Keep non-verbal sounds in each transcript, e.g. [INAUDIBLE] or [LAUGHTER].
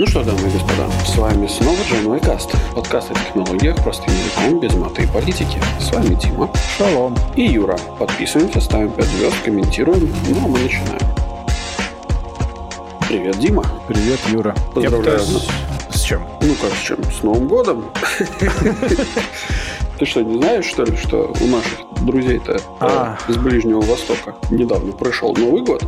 Ну что, дамы и господа, с вами снова Джен Каст, подкаст о технологиях простым языком без маты и политики. С вами Дима. Шалом. И Юра. Подписываемся, ставим 5 звезд, комментируем, ну а мы начинаем. Привет, Дима. Привет, Юра. Поздравляю нас. С чем? Ну как с чем? С Новым годом. [LAUGHS] Ты что, не знаешь, что ли, что у наших друзей-то А. э, из Ближнего Востока недавно прошел Новый год?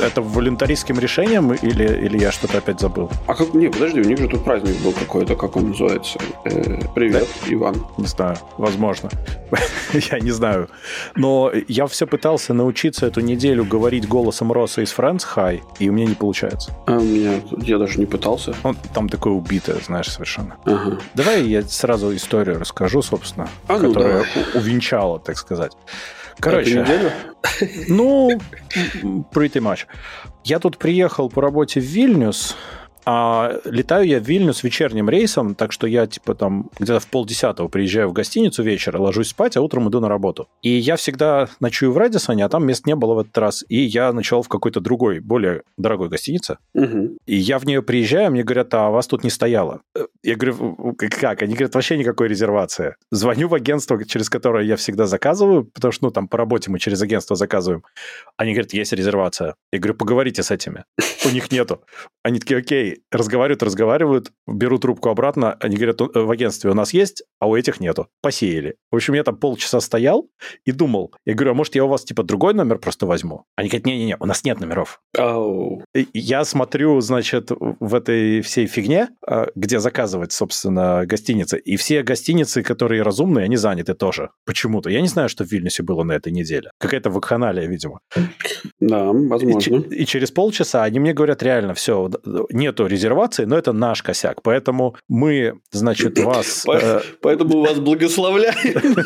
Это волюнтаристским решением или, или я что-то опять забыл? А как... Не, подожди, у них же тут праздник был какой-то, как он называется? Э, привет, Иван. Не знаю, возможно. [LAUGHS] я не знаю. Но я все пытался научиться эту неделю говорить голосом Росса из Friends High, и у меня не получается. А у меня... Я даже не пытался. Он там такое убитое, знаешь, совершенно. Ага. Давай я сразу историю расскажу, собственно, А ну, которая давай. увенчала, так сказать. Эту Короче? [LAUGHS] Ну, pretty much. Я тут приехал по работе в Вильнюс, а летаю я в Вильнюс вечерним рейсом, так что я типа там где-то в полдесятого приезжаю в гостиницу вечера, ложусь спать, а утром иду на работу. И я всегда ночую в Радисоне, а там мест не было в этот раз. И я ночевал в какой-то другой, более дорогой гостинице. Мгм. И я в нее приезжаю, мне говорят, а вас тут не стояло. Я говорю, «Как- как? Они говорят, вообще никакой резервации. Звоню в агентство, через которое я всегда заказываю, потому что, ну, там по работе мы через агентство заказываем. Они говорят, есть резервация. Я говорю, поговорите с этими. У них нету. Они такие, окей, разговаривают, разговаривают, беру трубку обратно. Они говорят, «У- в агентстве у нас есть, а у этих нету. Посеяли. В общем, я там полчаса стоял и думал. Я говорю, а может, я у вас, типа, другой номер просто возьму? Они говорят, не-не-не, у нас нет номеров. И Я смотрю, значит, в этой всей фигне, а, где заказывать, собственно, гостиницы. И все гостиницы, которые разумные, они заняты тоже. Почему-то. Я не знаю, что в Вильнюсе было на этой неделе. Какая-то вакханалия, видимо. Да, И, возможно. че- и через полчаса они мне говорят, реально, все, нету резервации, но это наш косяк. Поэтому мы, значит, вас... [LAUGHS] Э, Поэтому вас [LAUGHS] благословляем.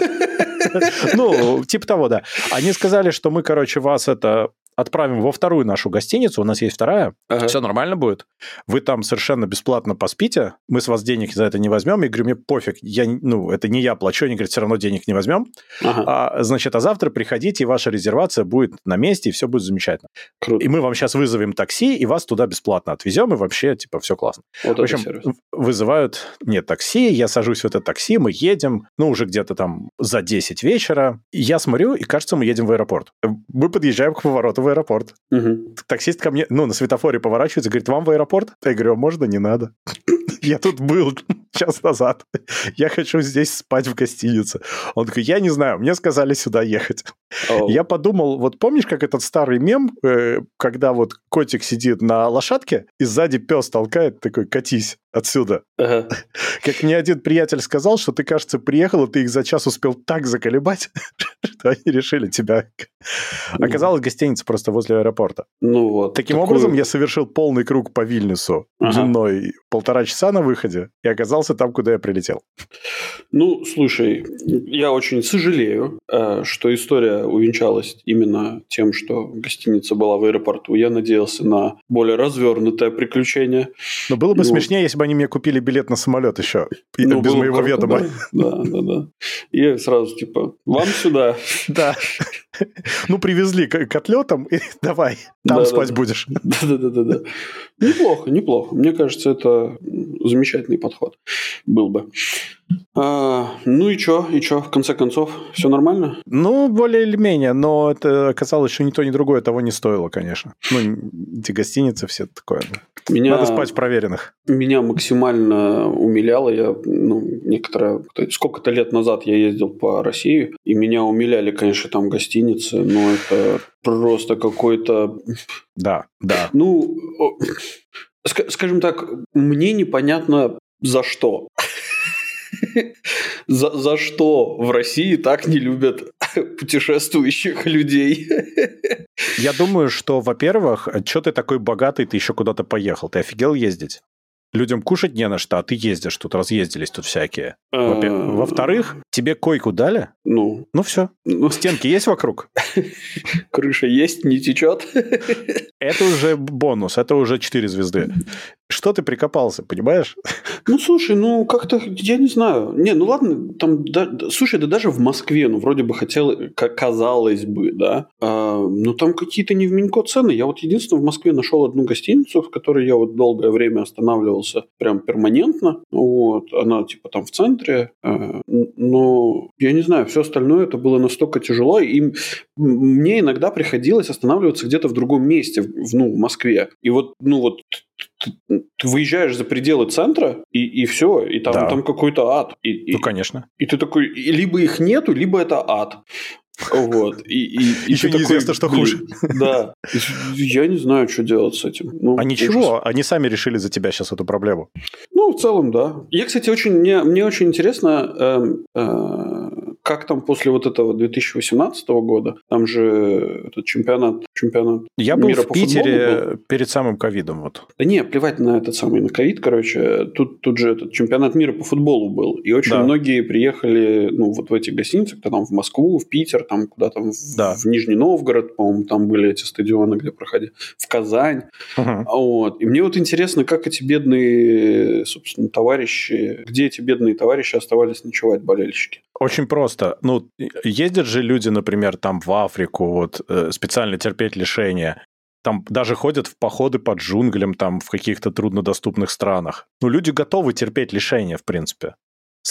Ну, типа того, да. Они сказали, что мы, короче, вас это отправим во вторую нашу гостиницу, у нас есть вторая, Ага. все нормально будет. Вы там совершенно бесплатно поспите, мы с вас денег за это не возьмем. Я говорю, мне пофиг, я, ну, это не я плачу, они говорят, все равно денег не возьмем. Ага. А, значит, а завтра приходите, и ваша резервация будет на месте, и все будет замечательно. Круто. И мы вам сейчас вызовем такси, и вас туда бесплатно отвезем, и вообще, типа, все классно. Вот В общем, вызывают мне такси, я сажусь в это такси, мы едем, ну, уже где-то там за 10 вечера. Я смотрю, и кажется, мы едем в аэропорт. Мы подъезжаем к повороту в аэропорт. Мгм. Таксист ко мне, ну, на светофоре поворачивается, говорит, вам в аэропорт? Я говорю, «А можно, не надо. [LAUGHS] Я тут был [LAUGHS] час назад. Я хочу здесь спать в гостинице. Он такой, я не знаю, мне сказали сюда ехать. Я подумал, вот помнишь, как этот старый мем, э, когда вот котик сидит на лошадке, и сзади пес толкает, такой, катись отсюда. Ага. Как мне один приятель сказал, что ты, кажется, приехал, и ты их за час успел так заколебать, [LAUGHS] что они решили тебя... Оказалось, гостиница просто возле аэропорта. Ну вот. Таким такую- образом, я совершил полный круг по Вильнюсу Ага. длиной полтора часа на выходе и оказался там, куда я прилетел. Ну, слушай, я очень сожалею, э, что история увенчалась именно тем, что гостиница была в аэропорту. Я надеялся на более развернутое приключение. Но было бы Ну. смешнее, если бы они мне купили билет на самолет еще, Ну, без моего круто, ведома. Да, да, да. да. И сразу типа, вам сюда. Да. Ну, привезли к, к отлетам, и давай, там Да, спать да, да. будешь. Да-да-да-да. Неплохо, неплохо. Мне кажется, это замечательный подход был бы. А, ну и чё, и чё, в конце концов, все нормально? Ну, более или менее, но это оказалось, что ни то, ни другое того не стоило, конечно. Ну, эти гостиницы, все такое. Меня, Надо спать в проверенных. меня максимально умиляло. Я, ну, некоторое... Сколько-то лет назад я ездил по России, и меня умиляли, конечно, там гостиницы, но это просто какой-то... Да, да. Ну, скажем так, мне непонятно за что. [LAUGHS] За, за что в России так не любят [LAUGHS] путешествующих людей? [LAUGHS] Я думаю, что, во-первых, что ты такой богатый, ты еще куда-то поехал? Ты офигел ездить? Людям кушать не на что, а ты ездишь тут, разъездились тут всякие. Во-пе- Э, Во-вторых, Тебе койку дали? Ну, Ну все. ну Стенки есть вокруг? [LAUGHS] крыша есть, не течет. [LAUGHS] Это уже бонус, это уже 4 звезды. Что ты прикопался, понимаешь? Ну, слушай, ну, как-то, я не знаю. Не, ну ладно, там, да, слушай, да даже в Москве, ну, вроде бы хотел, казалось бы, да, а, ну, там какие-то не в Минько цены. Я вот единственное в Москве нашел одну гостиницу, в которой я вот долгое время останавливался прям перманентно, вот, она типа там в центре, н- но я не знаю, все остальное это было настолько тяжело, и мне иногда приходилось останавливаться где-то в другом месте, в, ну, в Москве. И вот, ну, вот ты, ты выезжаешь за пределы центра, и, и все, и там, Да. там какой-то ад. И, и- Ну, конечно. и ты такой, и либо их нету, либо это ад. Вот. И, и, и ты неизвестно, что блин, хуже. Да. Я не знаю, что делать с этим. Ну, А ничего, ужас. они сами решили за тебя сейчас эту проблему. Ну, в целом, да. Я, кстати, очень, мне, мне очень интересно, эм, э, как там после вот этого 2018 года, там же этот чемпионат, чемпионат Я был мира в по Питере перед самым ковидом. Вот. Да не, плевать на этот самый, на ковид, короче. Тут, тут же этот чемпионат мира по футболу был. И очень Да. многие приехали, ну, вот в эти гостиницы, кто там в Москву, в Питер, там куда-то в, Да. в Нижний Новгород, по-моему, там были эти стадионы, где проходили, в Казань. Мгм. Вот. И мне вот интересно, как эти бедные, собственно, товарищи, где эти бедные товарищи оставались ночевать, болельщики. Очень просто. Ну, ездят же люди, например, там в Африку, вот, э, специально терпеть лишения. Там даже ходят в походы под джунглям, там, в каких-то труднодоступных странах. Ну, люди готовы терпеть лишения, в принципе.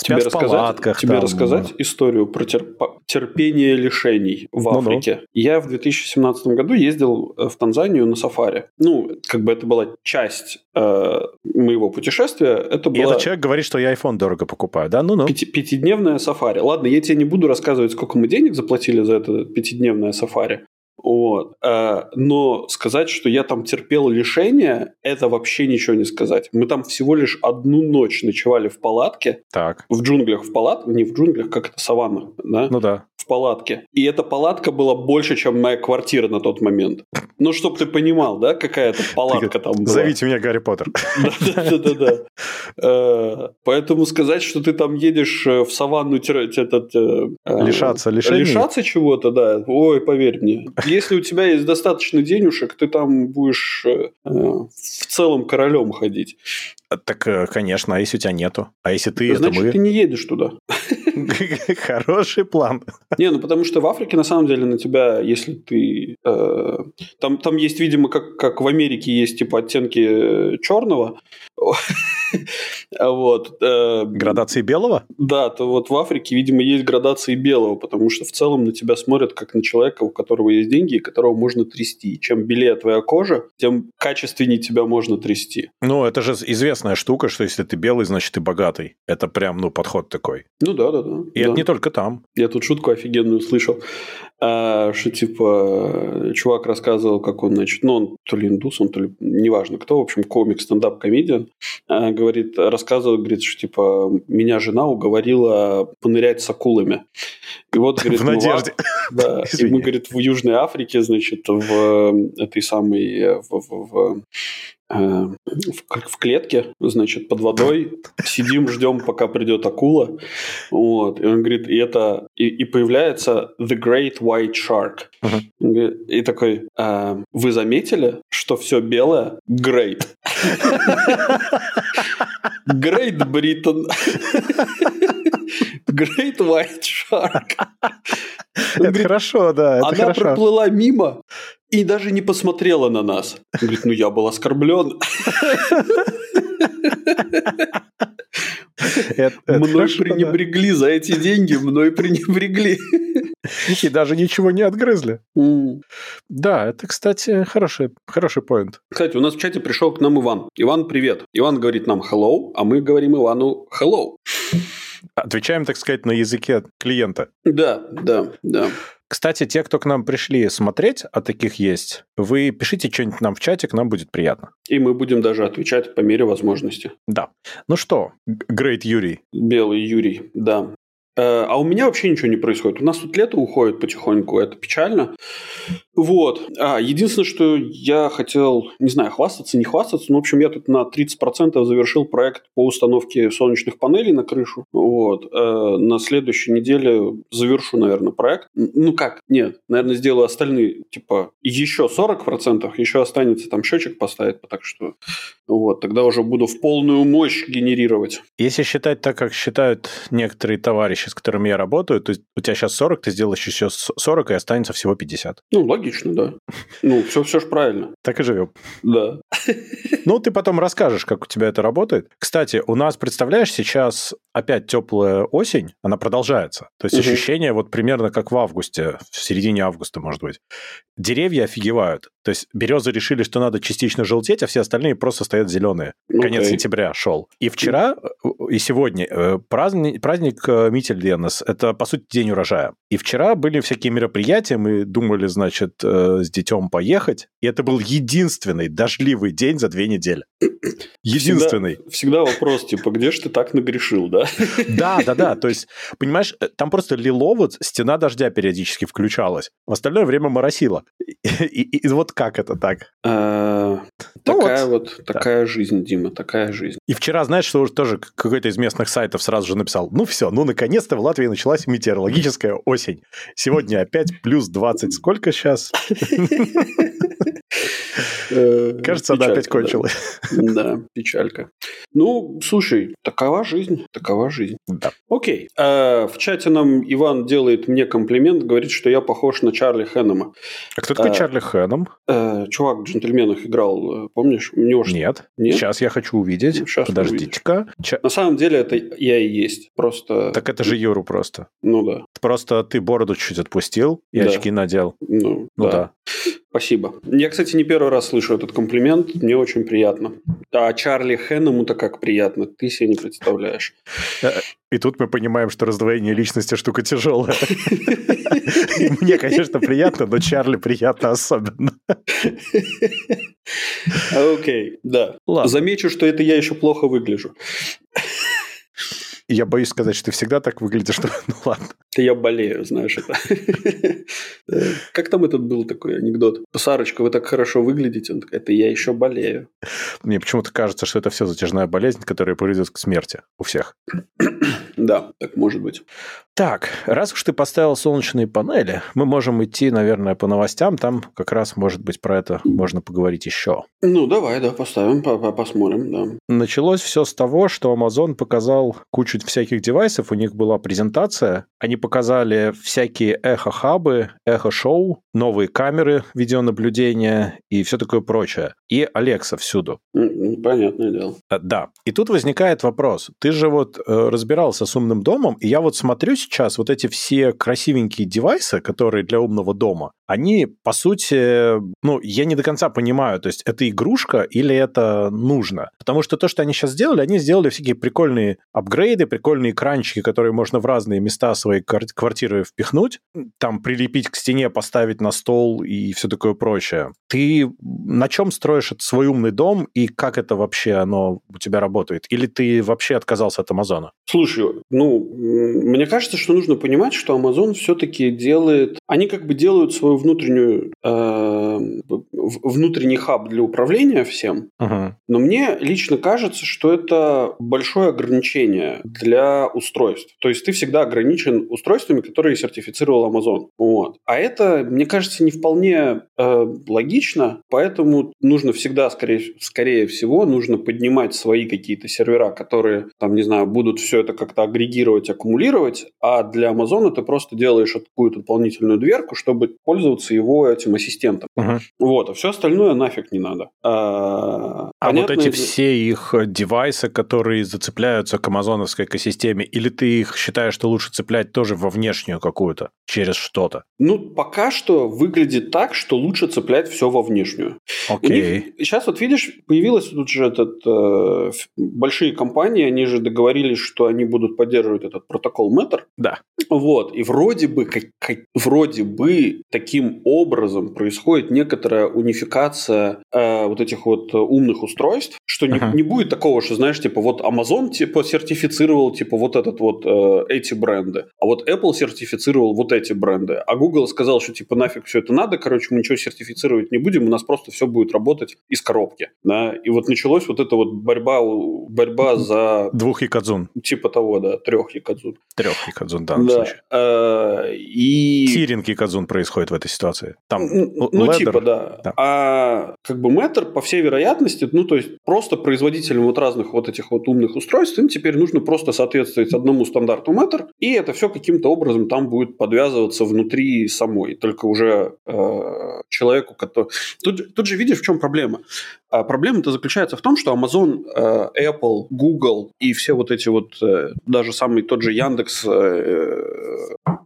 Тебе в рассказать, палатках. тебе там. рассказать историю про терпа- терпение лишений в. Африке? Я в 2017 году ездил э, в Танзанию на сафари. Ну, как бы это была часть э, моего путешествия. Это И была этот человек говорит, что я iPhone дорого покупаю, да? Ну-ну. пяти- пятидневное сафари. Ладно, я тебе не буду рассказывать, сколько мы денег заплатили за это пятидневное сафари. Вот. Э, Но сказать, что я там терпел лишения, это вообще ничего не сказать. Мы там всего лишь одну ночь ночевали в палатке, Так. в джунглях в палатке, не в джунглях, как это, саванна, да, Ну да. в палатке. И эта палатка была больше, чем моя квартира на тот момент. Ну, чтоб ты понимал, да, какая это [LAUGHS] палатка там была. Зовите меня Гарри Поттер. [LAUGHS] Да-да-да. Э, Поэтому сказать, что ты там едешь э, в саванну Лишаться лишений. лишаться чего-то, да, ой, поверь мне. Если у тебя есть достаточно денежек, ты там будешь э, э, в целом королем ходить. Так, э, конечно, а если у тебя нету? А если ты, это Значит, мы? ты не едешь туда. [LAUGHS] Хороший план. Не, ну потому что в Африке на самом деле на тебя, если ты... э, там, там есть, видимо, как, как в Америке есть типа оттенки черного. [LAUGHS] Вот. э, Градации белого? Да, то вот в Африке, видимо, есть градации белого, потому что в целом на тебя смотрят как на человека, у которого есть деньги и которого можно трясти. Чем белее твоя кожа, тем качественнее тебя можно трясти. Ну, это же известная штука, что если ты белый, значит ты богатый. Это прям, ну, подход такой. Ну да, да, да. И да. это не только там. Я тут шутку офигенную слышал, а, что типа чувак рассказывал, как он, значит, ну он то ли индус, он то ли, неважно кто, в общем, комик, стендап-комедиан, а, говорит, рассказывал, говорит, что типа меня жена уговорила понырять с акулами. И вот, говорит, В мы надежде. Да, [LAUGHS] и мы, говорит, в Южной Африке, значит, в э, этой самой, э, в, в- в, в к- в клетке, значит, под водой, сидим, ждем, пока придет акула. Вот. И он говорит, и это, и, и появляется The Great White Shark. Говорит, И такой, «А, вы заметили, что все белое? Great. Great Britain. Great White Shark. Это говорит, хорошо, да, это она хорошо. проплыла мимо и даже не посмотрела на нас. Он говорит, ну я был оскорблен. Это- это Мной хорошо, да. пренебрегли за эти деньги, мной пренебрегли. И даже ничего не отгрызли. Да, это, кстати, хороший, хороший поинт. Кстати, у нас в чате пришел к нам Иван. Иван, привет. Иван говорит нам hello, а мы говорим Ивану hello. Отвечаем, так сказать, на языке клиента. Да, да, да. Кстати, те, кто к нам пришли смотреть, а таких есть, вы пишите что-нибудь нам в чатик, нам будет приятно. И мы будем даже отвечать по мере возможности. Да. Ну что, Грейт Юрий, Белый Юрий, да. Э, А у меня вообще ничего не происходит. У нас тут лето уходит потихоньку, это печально. Вот. А, единственное, что я хотел, не знаю, хвастаться, не хвастаться, но, в общем, я тут на 30% завершил проект по установке солнечных панелей на крышу. Вот. Э, на следующей неделе завершу, наверное, проект. Ну как? Нет. Наверное, сделаю остальные, типа, еще 40%, еще останется там счетчик поставить, так что вот, тогда уже буду в полную мощь генерировать. Если считать так, как считают некоторые товарищи, с которыми я работаю, то у тебя сейчас 40, ты сделаешь еще 40, и останется всего 50. Ну, логично, да. Ну, все, все же правильно. Так и живем. Да. Ну, ты потом расскажешь, как у тебя это работает. Кстати, у нас, представляешь, сейчас опять теплая осень, она продолжается. То есть угу. ощущение вот примерно как в августе, в середине августа, может быть. Деревья офигевают. То есть березы решили, что надо частично желтеть, а все остальные просто стоят зеленые. Okay. Конец сентября шел. И вчера, э, и сегодня э, праздник, праздник э, Митель-Денес, это, по сути, день урожая. И вчера были всякие мероприятия, мы думали, значит, с детем поехать, и это был единственный дождливый день за две недели. Единственный. Всегда, всегда вопрос, типа, где же ты так нагрешил, да? Да, да, да. То есть, понимаешь, там просто лило, вот стена дождя периодически включалась. В остальное время моросило. И, и, и вот как это так? А, ну такая вот, вот такая жизнь, Дима, такая жизнь. И вчера, знаешь, что тоже какой-то из местных сайтов сразу же написал, ну все, ну наконец-то в Латвии началась метеорологическая осень. Сегодня опять плюс 20. Сколько сейчас? Э, [LAUGHS] [LAUGHS] [LAUGHS] Кажется, она опять кончилась. Да, печалька. Ну, слушай, такова жизнь, такова жизнь. Да. Окей. Э, в чате нам Иван делает мне комплимент, говорит, что я похож на Чарли Хэннема. А кто такой э, Чарли Хэннем? Чувак в «Джентльменах» играл, помнишь? У него Нет. Нет. Сейчас я хочу увидеть. Подождите-ка. На самом деле это я и есть. Просто... Так это же Юру просто. Ну да. Просто ты бороду чуть отпустил и очки надел. Ну, ну да. Спасибо. Я, кстати, не первый раз слышу этот комплимент. Мне очень приятно. А Чарли Хэннему-то как приятно. Ты себе не представляешь. Э, и тут мы понимаем, что раздвоение личности штука тяжелая. [LAUGHS] Мне, конечно, приятно, но Чарли приятно особенно. Окей, да. Замечу, что это я еще плохо выгляжу. И я боюсь сказать, что ты всегда так выглядишь, [LAUGHS] что ну ладно. Я болею, знаешь это. [LAUGHS] Как там этот был такой анекдот? Сарочка, вы так хорошо выглядите. Он такой, это я еще болею. Мне почему-то кажется, что это все затяжная болезнь, которая приведет к смерти у всех. [CLEARS THROAT] Да, так может быть. Так, раз уж ты поставил солнечные панели, мы можем идти, наверное, по новостям. Там как раз, может быть, про это можно поговорить еще. Ну, давай, да, поставим, посмотрим, да. Началось все с того, что Amazon показал кучу всяких девайсов. У них была презентация. Они показали всякие эхо-хабы, эхо-шоу, новые камеры видеонаблюдения и все такое прочее. И Алекса всюду. Понятное дело. А, да. И тут возникает вопрос. Ты же вот э, разбирался с умным домом, и я вот смотрю сейчас вот эти все красивенькие девайсы, которые для умного дома, они, по сути, ну, я не до конца понимаю, то есть это игрушка или это нужно? Потому что то, что они сейчас сделали, они сделали всякие прикольные апгрейды, прикольные экранчики, которые можно в разные места своей квартиры впихнуть, там прилепить к стене, поставить на стол и все такое прочее. Ты на чем строишь свой умный дом и как это вообще оно у тебя работает? Или ты вообще отказался от Амазона? Слушай, ну, мне кажется, что нужно понимать, что Amazon все-таки делает... Они как бы делают свою внутреннюю... Э, внутренний хаб для управления всем. Uh-huh. Но мне лично кажется, что это большое ограничение для устройств. То есть ты всегда ограничен устройствами, которые сертифицировал Amazon. Вот. А это, мне кажется, не вполне э, логично, поэтому нужно всегда, скорее, скорее всего, нужно поднимать свои какие-то сервера, которые, там, не знаю, будут все это как-то агрегировать, аккумулировать, а для Amazon ты просто делаешь какую-то дополнительную дверку, чтобы пользоваться его этим ассистентом. Uh-huh. Вот, а все остальное нафиг не надо. А, а вот эти все их девайсы, которые зацепляются к амазоновской экосистеме, или ты их считаешь, что лучше цеплять тоже во внешнюю какую-то, через что-то? Ну, пока что выглядит так, что лучше цеплять все во внешнюю. Окей. Okay. сейчас вот видишь, появилась тут же этот, э, большие компании, они же договорились, что они будут поддерживать этот протокол Matter. Да. Вот, и вроде бы, как, как, вроде бы таким образом происходит некоторая унификация э, вот этих вот умных устройств что не, uh-huh. не будет такого, что, знаешь, типа вот Amazon типа сертифицировал типа вот этот вот э, эти бренды, а вот Apple сертифицировал вот эти бренды, а Google сказал, что типа нафиг все это надо, короче, мы ничего сертифицировать не будем, у нас просто все будет работать из коробки, да, и вот началось вот эта вот борьба, борьба за... Двух якадзун. Типа того, да, трех якадзун. Трех якадзун, да, да. Э, и... Тиринг якадзун происходит в этой ситуации. Там ну, ледер, типа, да. да. А как бы Matter, по всей вероятности, ну, то есть просто производителям вот разных вот этих вот умных устройств, им теперь нужно просто соответствовать одному стандарту Matter, и это все каким-то образом там будет подвязываться внутри самой. Только уже э, человеку, который... Тут, тут же видишь, в чем проблема. А проблема-то заключается в том, что Amazon, э, Apple, Google и все вот эти вот, э, даже самый тот же Яндекс э,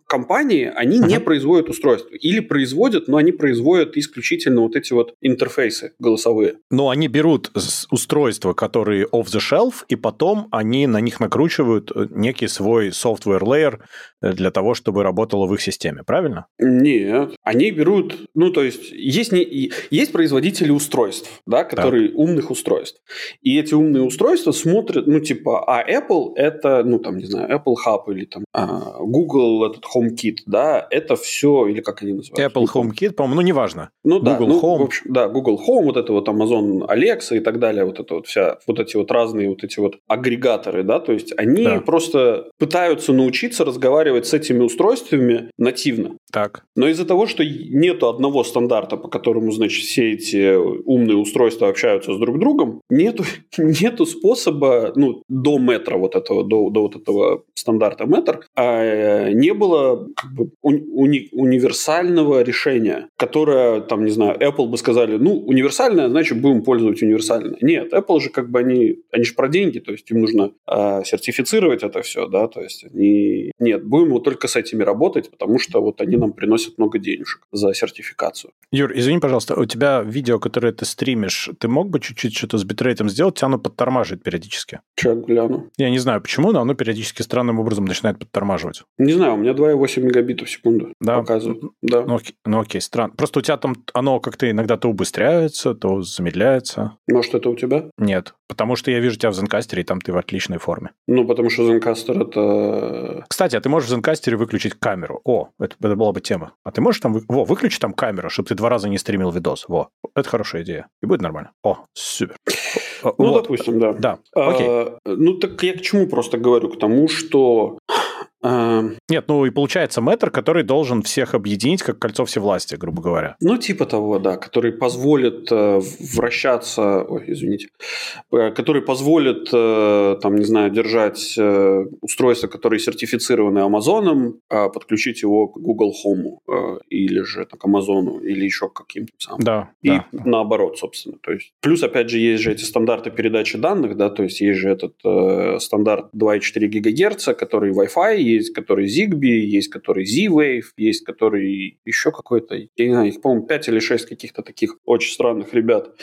компании, они uh-huh. не производят устройства. Или производят, но они производят исключительно вот эти вот интерфейсы голосовые. Но они берут устройства, которые off-the-shelf, и потом они на них накручивают некий свой software layer для того, чтобы работало в их системе, правильно? Нет. Они берут, ну, то есть, есть, не, есть производители устройств, да, которые так. умных устройств. И эти умные устройства смотрят, ну, типа, а Apple это, ну, там, не знаю, Apple Hub или там а, Google этот HomeKit, да, это все, или как они называются? Apple HomeKit, по-моему, ну, неважно. Ну, Google да, ну, Home. В общем, да, Google Home, вот это вот Amazon Alexa и так далее, вот это вот вся, вот эти вот разные вот эти вот агрегаторы, да, то есть они да. просто пытаются научиться разговаривать с этими устройствами нативно. Так. Но из-за того, что нету одного стандарта, по которому, значит, все эти умные устройства общаются с друг другом, нету, [LAUGHS] нету способа, ну, до метра вот этого, до, до вот этого стандарта метр, а не было как бы уни, универсального решения, которое, там, не знаю, Apple бы сказали, ну, универсальное, значит, будем пользоваться универсальное. Нет, Apple же как бы они, они же про деньги, то есть им нужно э, сертифицировать это все, да, то есть они, нет, будем вот только с этими работать, потому что вот они нам приносят много денежек за сертификацию. Юр, извини, пожалуйста, у тебя видео, которое ты стримишь, ты мог бы чуть-чуть что-то с битрейтом сделать? Тебя оно подтормаживает периодически. Сейчас гляну. Я не знаю почему, но оно периодически странным образом начинает подтормаживать. Не знаю, у меня 2,8 мегабитов в секунду да. показывает. Да. Ну, окей, ну окей, странно. Просто у тебя там оно как-то иногда то убыстряется, то замедляется. Может, это у тебя? Нет, потому что я вижу тебя в Zencaster, и там ты в отличной форме. Ну, потому что Zencaster это... Кстати, а ты можешь в Zencaster выключить камеру. О, это, это была бы тема. А ты можешь там... Во, выключи там камеру, чтобы ты два раза не стримил видос. Во, это хорошая идея. И будет нормально. О, супер. Ну, вот. допустим, да. Да, окей. А, ну, так я к чему просто говорю? К тому, что. Нет, ну и получается мэтр, который должен всех объединить, как кольцо всевластия, грубо говоря. Ну, типа того, да, который позволит э, вращаться, ой, извините, э, который позволит, э, там, не знаю, держать э, устройство, которое сертифицировано Амазоном, э, подключить его к Google Home э, или же к Амазону, или еще к каким-то самым. Да, И да. наоборот, собственно. То есть, плюс, опять же, есть же эти стандарты передачи данных, да, то есть есть же этот э, стандарт 2,4 ГГц, который Wi-Fi, есть который Zigbee, есть который Z-Wave, есть который еще какой-то, я не знаю, их, по-моему, 5 или 6 каких-то таких очень странных ребят.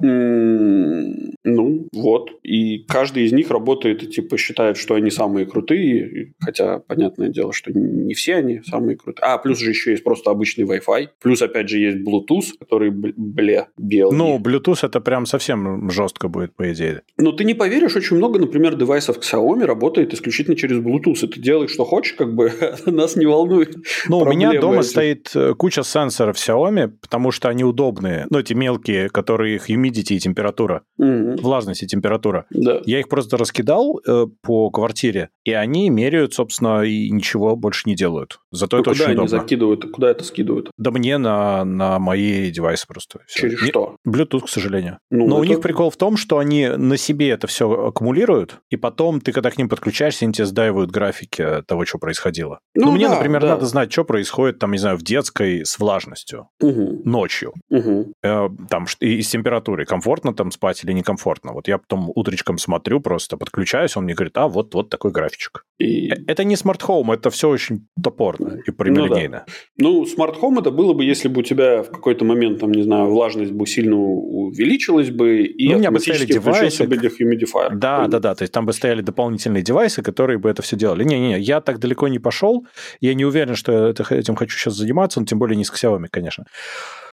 Ну, вот. И каждый из них работает и типа считает, что они самые крутые, хотя, понятное дело, что не все они самые крутые. А, плюс же еще есть просто обычный Wi-Fi. Плюс, опять же, есть Bluetooth, который, бля, белый. Ну, Bluetooth это прям совсем жестко будет, по идее. Но ты не поверишь, очень много, например, девайсов Xiaomi работает исключительно через Bluetooth. И ты делаешь, что хочешь, как бы [LAUGHS] нас не волнует. Ну, у меня дома эти. стоит э, куча сенсоров Xiaomi, потому что они удобные. Ну, эти мелкие, которые их humidity и температура. Угу. Влажность и температура. Да. Я их просто раскидал э, по квартире, и они меряют, собственно, и ничего больше не делают. Зато ну, это куда очень они удобно. закидывают? Куда это скидывают? Да мне на, на мои девайсы просто. Все. Через не, что? Bluetooth, к сожалению. Ну, Но это... у них прикол в том, что они на себе это все аккумулируют, и потом ты, когда к ним подключаешься, они тебе сдаивают графики того, что происходило. Ну, ну мне, да, например, да. надо знать, что происходит, там, не знаю, в детской с влажностью угу. ночью. Угу. Э, там и, и с температурой. Комфортно там спать или некомфортно? Вот я потом утречком смотрю, просто подключаюсь, он мне говорит, а, вот, вот такой графичек. И... Э, это не smart home, это все очень топорно и прямолинейно. Ну, да. ну smart home это было бы, если бы у тебя в какой-то момент, там, не знаю, влажность бы сильно увеличилась бы, и ну, у меня бы стояли девайсы. Да, да, да, то есть там бы стояли дополнительные девайсы, которые бы это все делали. Не-не-не, я так далеко не пошел, я не уверен, что я этим хочу сейчас заниматься, но тем более не с Xiaomi, конечно.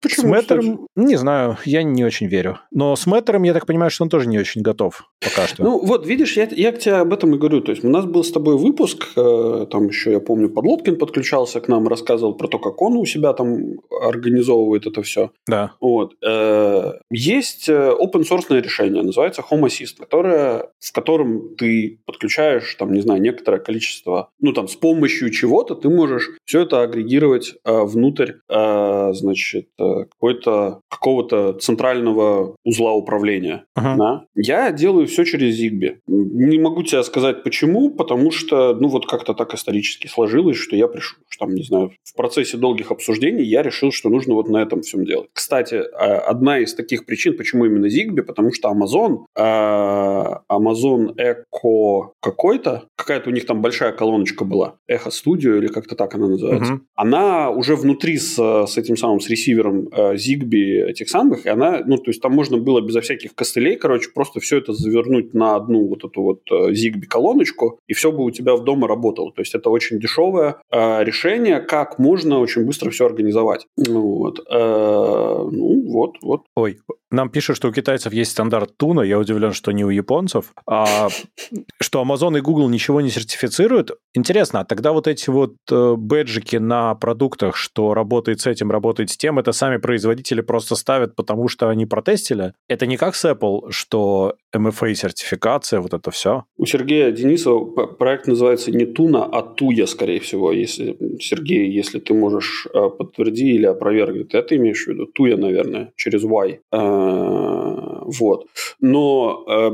Почему, с Matter -ом, не знаю, я не очень верю. Но с Matter -ом, я так понимаю, что он тоже не очень готов пока что. Ну, вот, видишь, я, я к тебе об этом и говорю. То есть, у нас был с тобой выпуск, э, там еще, я помню, Подлодкин подключался к нам, рассказывал про то, как он у себя там организовывает это все. Да. Вот. Э, есть э, open source решение, называется Home Assist, которое, в котором ты подключаешь, там, не знаю, некоторое количество, ну, там, с помощью чего-то ты можешь все это агрегировать э, внутрь, э, значит, э, какой-то, какого-то центрального узла управления. Uh-huh. Да? Я делаю все через Zigbee. Не могу тебе сказать почему, потому что, ну, вот как-то так исторически сложилось, что я пришел, что, там, не знаю, в процессе долгих обсуждений я решил, что нужно вот на этом всем делать. Кстати, а, одна из таких причин, почему именно Zigbee, потому что Amazon, а, Amazon Echo какой-то, какая-то у них там большая колоночка была, Echo Studio или как-то так она называется, угу. она уже внутри с, с этим самым, с ресивером э, Zigbee этих самых, и она, ну, то есть там можно было безо всяких костылей, короче, просто все это завернуть на одну вот эту вот э, Zigbee колоночку, и все бы у тебя в дома работало. То есть это очень дешевое э, решение, как можно очень быстро все организовать. Вот. Э, ну, вот, вот. Ой, нам пишут, что у китайцев есть стандарт Туна. Я удивлен, что не у японцев. А что Amazon и Google ничего не сертифицируют. Интересно, а тогда вот эти вот бэджики на продуктах, что работает с этим, работает с тем, это сами производители просто ставят, потому что они протестили? Это не как с Apple, что MFA-сертификация, вот это все? У Сергея Денисова проект называется не Туна, а Туя, скорее всего. Если, Сергей, если ты можешь э, подтвердить или опровергнуть, ты это имеешь в виду? Туя, наверное, через Y. Э, вот. Но э,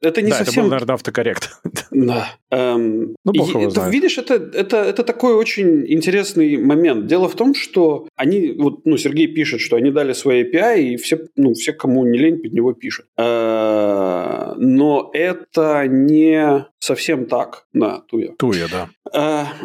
это не да, совсем... это был, наверное, автокоррект. [LAUGHS] Да. Эм, ну, бог его знает. Видишь, это, это, это такой очень интересный момент. Дело в том, что они, вот, ну, Сергей пишет, что они дали свои API, и все, ну, все, кому не лень, под него пишут. Э, но это не совсем так. Да, Туя. Туя, да.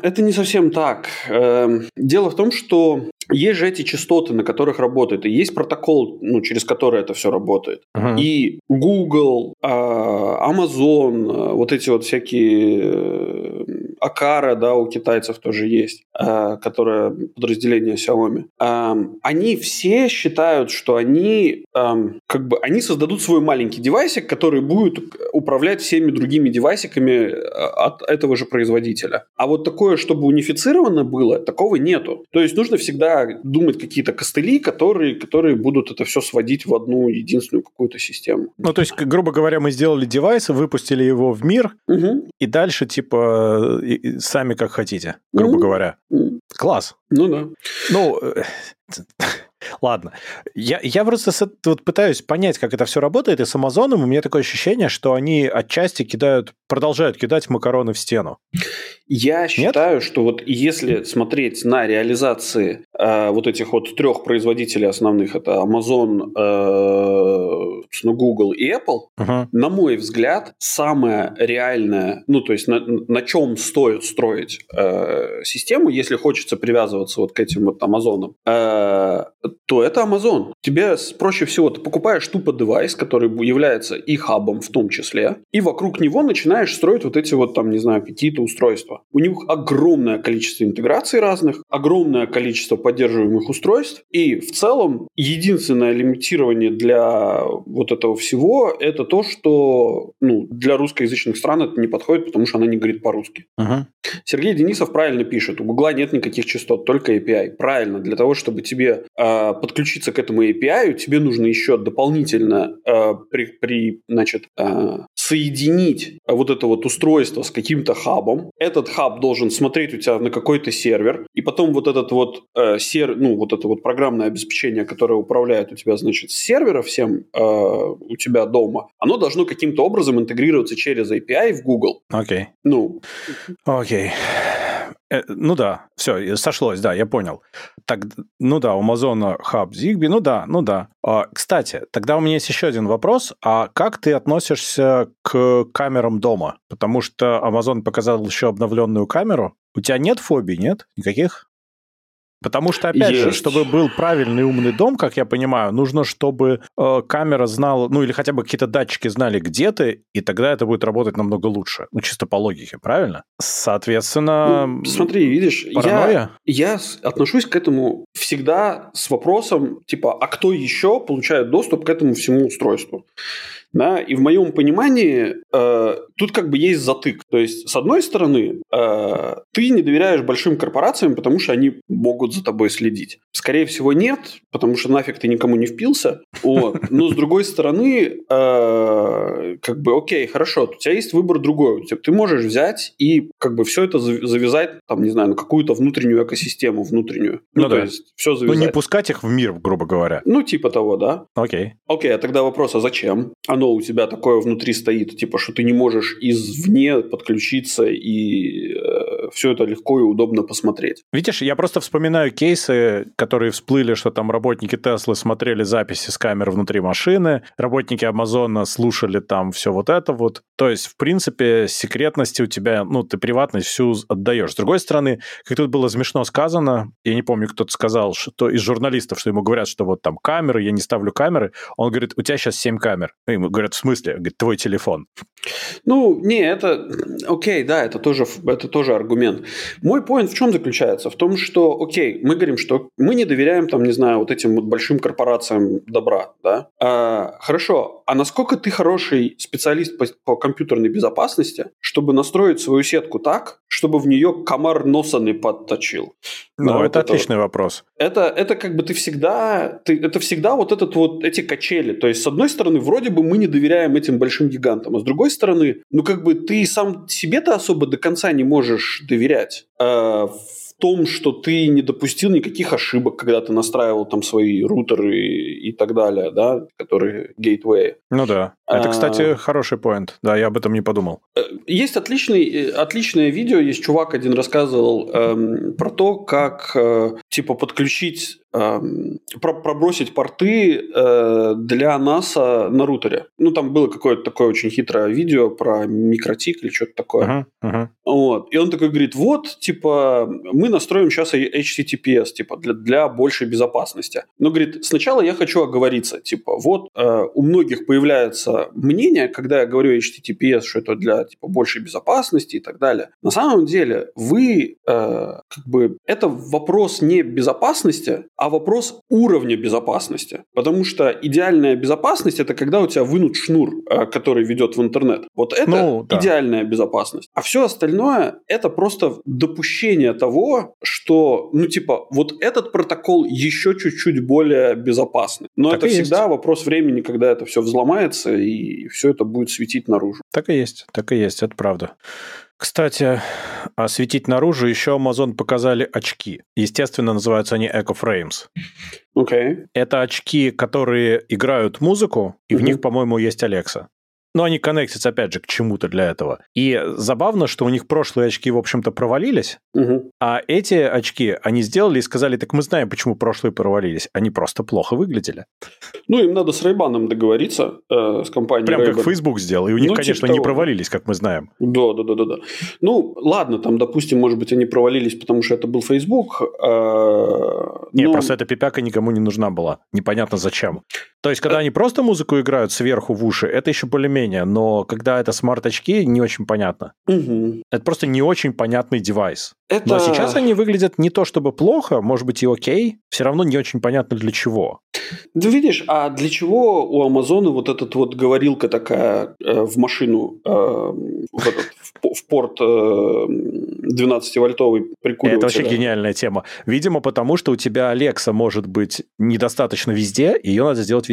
Это не совсем так. Эм, дело в том, что есть же эти частоты, на которых работает, и есть протокол, ну, через который это все работает. Uh-huh. И Google, а, Amazon, а, вот эти вот всякие э, Акара, да, у китайцев тоже есть, а, которое подразделение Xiaomi. Они все считают, что они как бы они создадут свой маленький девайсик, который будет управлять всеми другими девайсиками от этого же производителя. А вот такое, чтобы унифицировано было, такого нету. То есть нужно всегда думать какие-то костыли, которые, которые будут это все сводить в одну единственную какую-то систему. Ну, то есть, грубо говоря, мы сделали девайс, выпустили его в мир, угу. и дальше, типа, сами как хотите, грубо угу. говоря. Класс. Ну да. Ну, э, Ладно. Я, я просто вот пытаюсь понять, как это все работает, и с Амазоном у меня такое ощущение, что они отчасти кидают, продолжают кидать макароны в стену. Я считаю, Нет? что вот если смотреть на реализации э, вот этих вот трех производителей основных, это Amazon, э, Google и Apple, uh-huh. на мой взгляд, самое реальное, ну то есть на, на чем стоит строить э, систему, если хочется привязываться вот к этим вот Амазонам, э, то это Amazon. Тебе проще всего, ты покупаешь тупо девайс, который является и хабом в том числе, и вокруг него начинаешь строить вот эти вот там, не знаю, какие-то устройства. У них огромное количество интеграций разных, огромное количество поддерживаемых устройств, и в целом единственное лимитирование для вот этого всего это то, что ну, для русскоязычных стран это не подходит, потому что она не говорит по-русски. Uh-huh. Сергей Денисов правильно пишет, у Гугла нет никаких частот, только API. Правильно, для того, чтобы тебе э, подключиться к этому API, тебе нужно еще дополнительно э, при, при, значит, э, соединить вот это вот устройство с каким-то хабом. Этот хаб должен смотреть у тебя на какой-то сервер, и потом вот этот вот э, сер, ну вот это вот программное обеспечение, которое управляет у тебя, значит, с сервера всем э, у тебя дома, оно должно каким-то образом интегрироваться через API в Google. Окей. Okay. Ну. Окей. Okay. Э, ну да, все, сошлось, да, я понял. Так, ну да, у Amazon Hub Zigbee, ну да, ну да. А, кстати, тогда у меня есть еще один вопрос. А как ты относишься к камерам дома? Потому что Amazon показал еще обновленную камеру. У тебя нет фобий, нет? Никаких? Потому что, опять Есть. же, чтобы был правильный умный дом, как я понимаю, нужно, чтобы э, камера знала, ну или хотя бы какие-то датчики знали, где ты, и тогда это будет работать намного лучше. Ну, чисто по логике, правильно? Соответственно... Ну, смотри, видишь, я, Паранойя? я с- отношусь к этому всегда с вопросом, типа, а кто еще получает доступ к этому всему устройству? Да, и в моем понимании э, тут как бы есть затык. То есть, с одной стороны, э, ты не доверяешь большим корпорациям, потому что они могут за тобой следить. Скорее всего, нет, потому что нафиг ты никому не впился. Вот. Но с другой стороны, э, как бы, окей, хорошо, у тебя есть выбор другой. Ты можешь взять и как бы все это завязать, там, не знаю, на какую-то внутреннюю экосистему, внутреннюю. Ну, Ну то да. есть, все Ну, завязать. не пускать их в мир, грубо говоря. Ну, типа того, да. Окей. Окей, а тогда вопрос, а зачем? Оно у тебя такое внутри стоит, типа, что ты не можешь извне подключиться и все это легко и удобно посмотреть. Видишь, я просто вспоминаю кейсы, которые всплыли, что там работники Теслы смотрели записи с камер внутри машины, работники Амазона слушали там все вот это вот. То есть, в принципе, секретности у тебя, ну, ты приватность всю отдаешь. С другой стороны, как тут было смешно сказано, я не помню, кто-то сказал, что из журналистов, что ему говорят, что вот там камеры, я не ставлю камеры. Он говорит, у тебя сейчас 7 камер. И Ему говорят, в смысле? Говорит, твой телефон. Ну, не, это... Окей, да, это тоже, это тоже аргумент. Мой поинт в чем заключается? В том, что, окей, мы говорим, что мы не доверяем, там, не знаю, вот этим вот большим корпорациям добра, да? А, хорошо, а насколько ты хороший специалист по, по компьютерной безопасности, чтобы настроить свою сетку так, чтобы в нее комар носа не подточил? Ну, Да, вот это это отличный вопрос. это, это как бы ты всегда, ты, это всегда вот этот вот эти качели. То есть, с одной стороны, вроде бы мы не доверяем этим большим гигантам, а с другой стороны, ну как бы ты сам себе-то особо до конца не можешь доверять. э, в том, что ты не допустил никаких ошибок, когда ты настраивал там свои рутеры и, и так далее, да, которые gateway. Ну да. Это, А. кстати, хороший поинт. Да, я об этом не подумал. Э, Есть отличный, э, отличное видео, есть чувак один рассказывал эм, про то, как э, типа подключить, про- пробросить порты э, для НАСА на рутере. Ну, там было какое-то такое очень хитрое видео про микротик или что-то такое. Мгм, мгм. Вот. И он такой говорит, вот, типа, мы настроим сейчас HTTPS, типа, для, для большей безопасности. Но, говорит, сначала я хочу оговориться, типа, вот, э, у многих появляется мнение, когда я говорю HTTPS, что это для, типа, большей безопасности и так далее. На самом деле, вы, э, как бы, это вопрос не безопасности, а вопрос уровня безопасности. Потому что идеальная безопасность – это когда у тебя вынут шнур, э, который ведет в интернет. Вот это Ну, да. идеальная безопасность. А все остальное – это просто допущение того, что, ну, типа, вот этот протокол еще чуть-чуть более безопасный. Но Так это и есть. всегда вопрос времени, когда это все взломается, и все это будет светить наружу. Так и есть, так и есть, это правда. Кстати, осветить наружу еще Amazon показали очки. Естественно, называются они Echo Frames. Окей. Это очки, которые играют музыку, и в Мгм. них, по-моему, есть Alexa. Но они коннектятся, опять же, к чему-то для этого. И забавно, что у них прошлые очки, в общем-то, провалились, Мгм. а эти очки они сделали и сказали, так мы знаем, почему прошлые провалились. Они просто плохо выглядели. Ну, им надо с Рейбаном договориться, э, с компанией Прям как Ray-Ban. Facebook сделал. И у них, Ну, конечно, типа не того. провалились, как мы знаем. Да, да, да, да, да. Ну, ладно, там, допустим, может быть, они провалились, потому что это был Facebook. э, Не, но- просто эта пипяка никому не нужна была. Непонятно зачем. То есть, когда они просто музыку играют сверху в уши, это еще более-менее. Но когда это смарт-очки, не очень понятно. Мгм. Это просто не очень понятный девайс. Это... Но сейчас они выглядят не то чтобы плохо, может быть и окей, все равно не очень понятно для чего. Да видишь, а для чего у Амазона вот этот вот говорилка такая э, в машину, э, в, этот, в в порт э, 12-вольтовый прикуриватель? Это вообще гениальная тема. Видимо, потому что у тебя Alexa может быть недостаточно везде, ее надо сделать везде.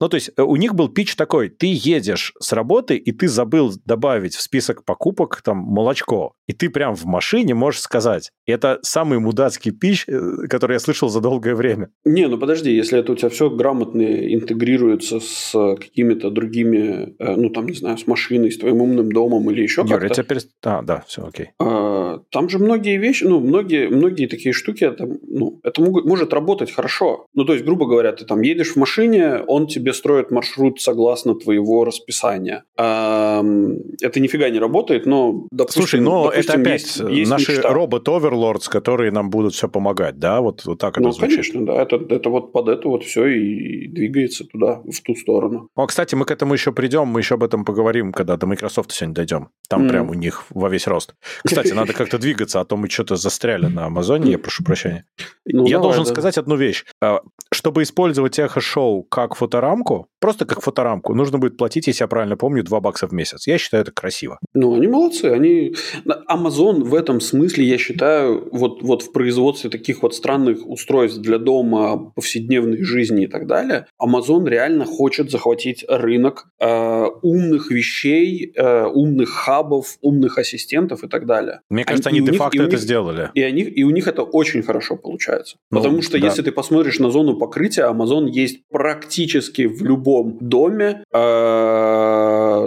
Ну, то есть э, у них был пич такой, ты едешь с работы, и ты забыл добавить в список покупок там молочко, и ты прям в машине можешь сказать. И это самый мудацкий пич, э, который я слышал за долгое время. Не, ну подожди, если это у тебя все грамотно интегрируется с какими-то другими, э, ну там, не знаю, с машиной, с твоим умным домом или еще как-то. тебя перест- А, да, все, окей. А, Там же многие вещи, ну, многие, многие такие штуки, это, ну, это могут- может работать хорошо. Ну, то есть, грубо говоря, ты там едешь в машине, он тебе строит маршрут согласно твоего расписания. Это нифига не работает, но, допустим... Слушай, но допустим, это опять есть, есть наши робот-оверлордс, которые нам будут все помогать, да? Вот, вот так это ну, звучит. конечно, да. Это, это вот под это вот все и двигается туда, в ту сторону. О, кстати, мы к этому еще придем, мы еще об этом поговорим, когда до Microsoft сегодня дойдем. Там mm. прям у них во весь рост. Кстати, надо как-то двигаться, а то мы что-то застряли на Амазоне, я прошу прощения. Ну, я должен сказать одну вещь. Чтобы использовать эхо-шоу как фоторамку, просто как фоторамку, нужно будет платить, если я правильно помню, 2 бакса в месяц. Я считаю это красиво. Ну, они молодцы. Они... Amazon в этом смысле, я считаю, вот, вот в производстве таких вот странных устройств для дома, повседневной жизни и так далее, Amazon реально хочет захватить рынок э, умных вещей, э, умных хабов, умных ассистентов и так далее. Мне кажется, они, они де-факто это них, сделали. И, они, и у них это очень хорошо получается. Ну, Потому что да. если ты посмотришь на зону покрытия, Amazon есть практически в любом доме э,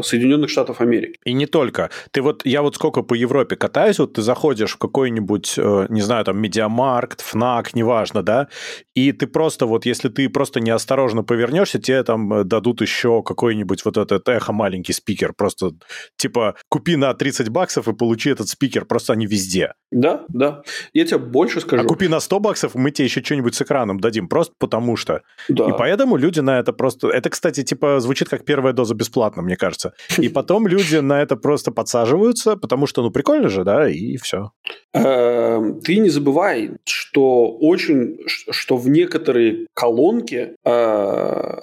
Соединенных Штатов Америки. И не только. Ты вот, я вот сколько по Европе катаюсь, вот ты заходишь в какой-нибудь, э, не знаю, там, Медиамаркт, ФНАК, неважно, да, и ты просто вот, если ты просто неосторожно повернешься, тебе там э, дадут еще какой-нибудь вот этот эхо маленький спикер, просто типа купи на 30 баксов и получи этот спикер, просто они везде. Да, да. Я тебе больше скажу. А купи на 100 баксов, мы тебе еще что-нибудь с экраном дадим, просто потому что. Да. И поэтому люди на это просто... Это, кстати, типа звучит как первая доза бесплатно, мне кажется. И потом люди на это просто подсаживаются, потому что, ну, прикольно же, да, и все. Эм, ты не забывай, что очень... Что в некоторые колонки э,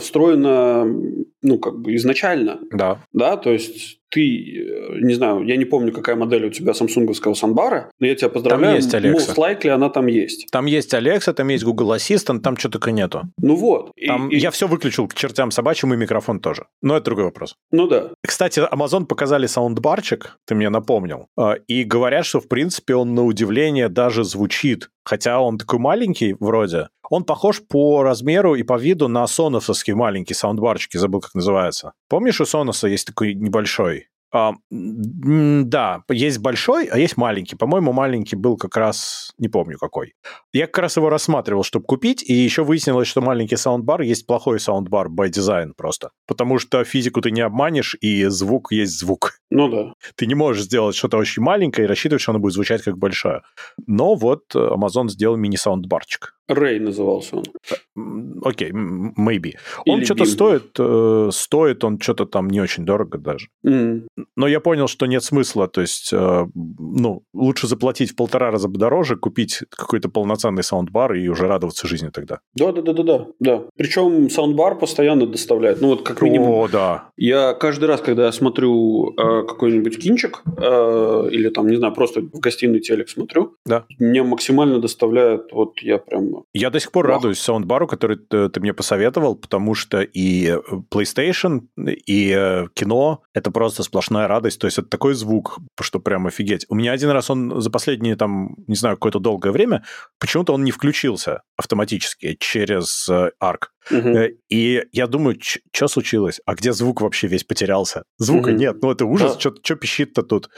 встроена, ну, как бы изначально. Да. Да, то есть ты, э, не знаю, я не помню, какая модель у тебя самсунговского сандбара, но я тебя поздравляю. Там есть Alexa. Most likely она там есть. Там есть Alexa, там есть Google Assistant, там что только нету. Ну вот. Там и, я и... все выключил к чертям собачьим и микрофон тоже. Но это другой вопрос. Ну да. Кстати, Amazon показали саундбарчик, ты мне напомнил, э, и говорят, что в принципе он на удивление даже звучит хотя он такой маленький вроде, он похож по размеру и по виду на соносовский маленький саундбарчик, забыл, как называется. Помнишь, у Соноса есть такой небольшой? А, да, есть большой, а есть маленький. По-моему, маленький был как раз, не помню какой. Я как раз его рассматривал, чтобы купить, и еще выяснилось, что маленький саундбар есть плохой саундбар by design просто. Потому что физику ты не обманешь, и звук есть звук. Ну да. Ты не можешь сделать что-то очень маленькое и рассчитывать, что оно будет звучать как большое. Но вот Amazon сделал мини-саундбарчик. Ray назывался он. Окей, okay, maybe. Он что-то стоит, э, стоит он что-то там не очень дорого даже. Mm. Но я понял, что нет смысла, то есть, э, ну, лучше заплатить в полтора раза дороже, купить какой-то полноценный саундбар и уже радоваться жизни тогда. Да-да-да-да-да. да. Причем саундбар постоянно доставляет. Ну вот как минимум. О, да. Я каждый раз, когда я смотрю э, какой-нибудь кинчик, э, или там, не знаю, просто в гостиной телек смотрю, да. мне максимально доставляет, вот я прям я до сих пор Вах. радуюсь саундбару, который ты, ты мне посоветовал, потому что и э, PlayStation, и э, кино — это просто сплошная радость. То есть это такой звук, что прям офигеть. У меня один раз он за последние, там, не знаю, какое-то долгое время, почему-то он не включился автоматически через э, ARC. Угу. И я думаю, что случилось? А где звук вообще весь потерялся? Звука угу. нет. Ну, это ужас. Да. Что пищит-то тут?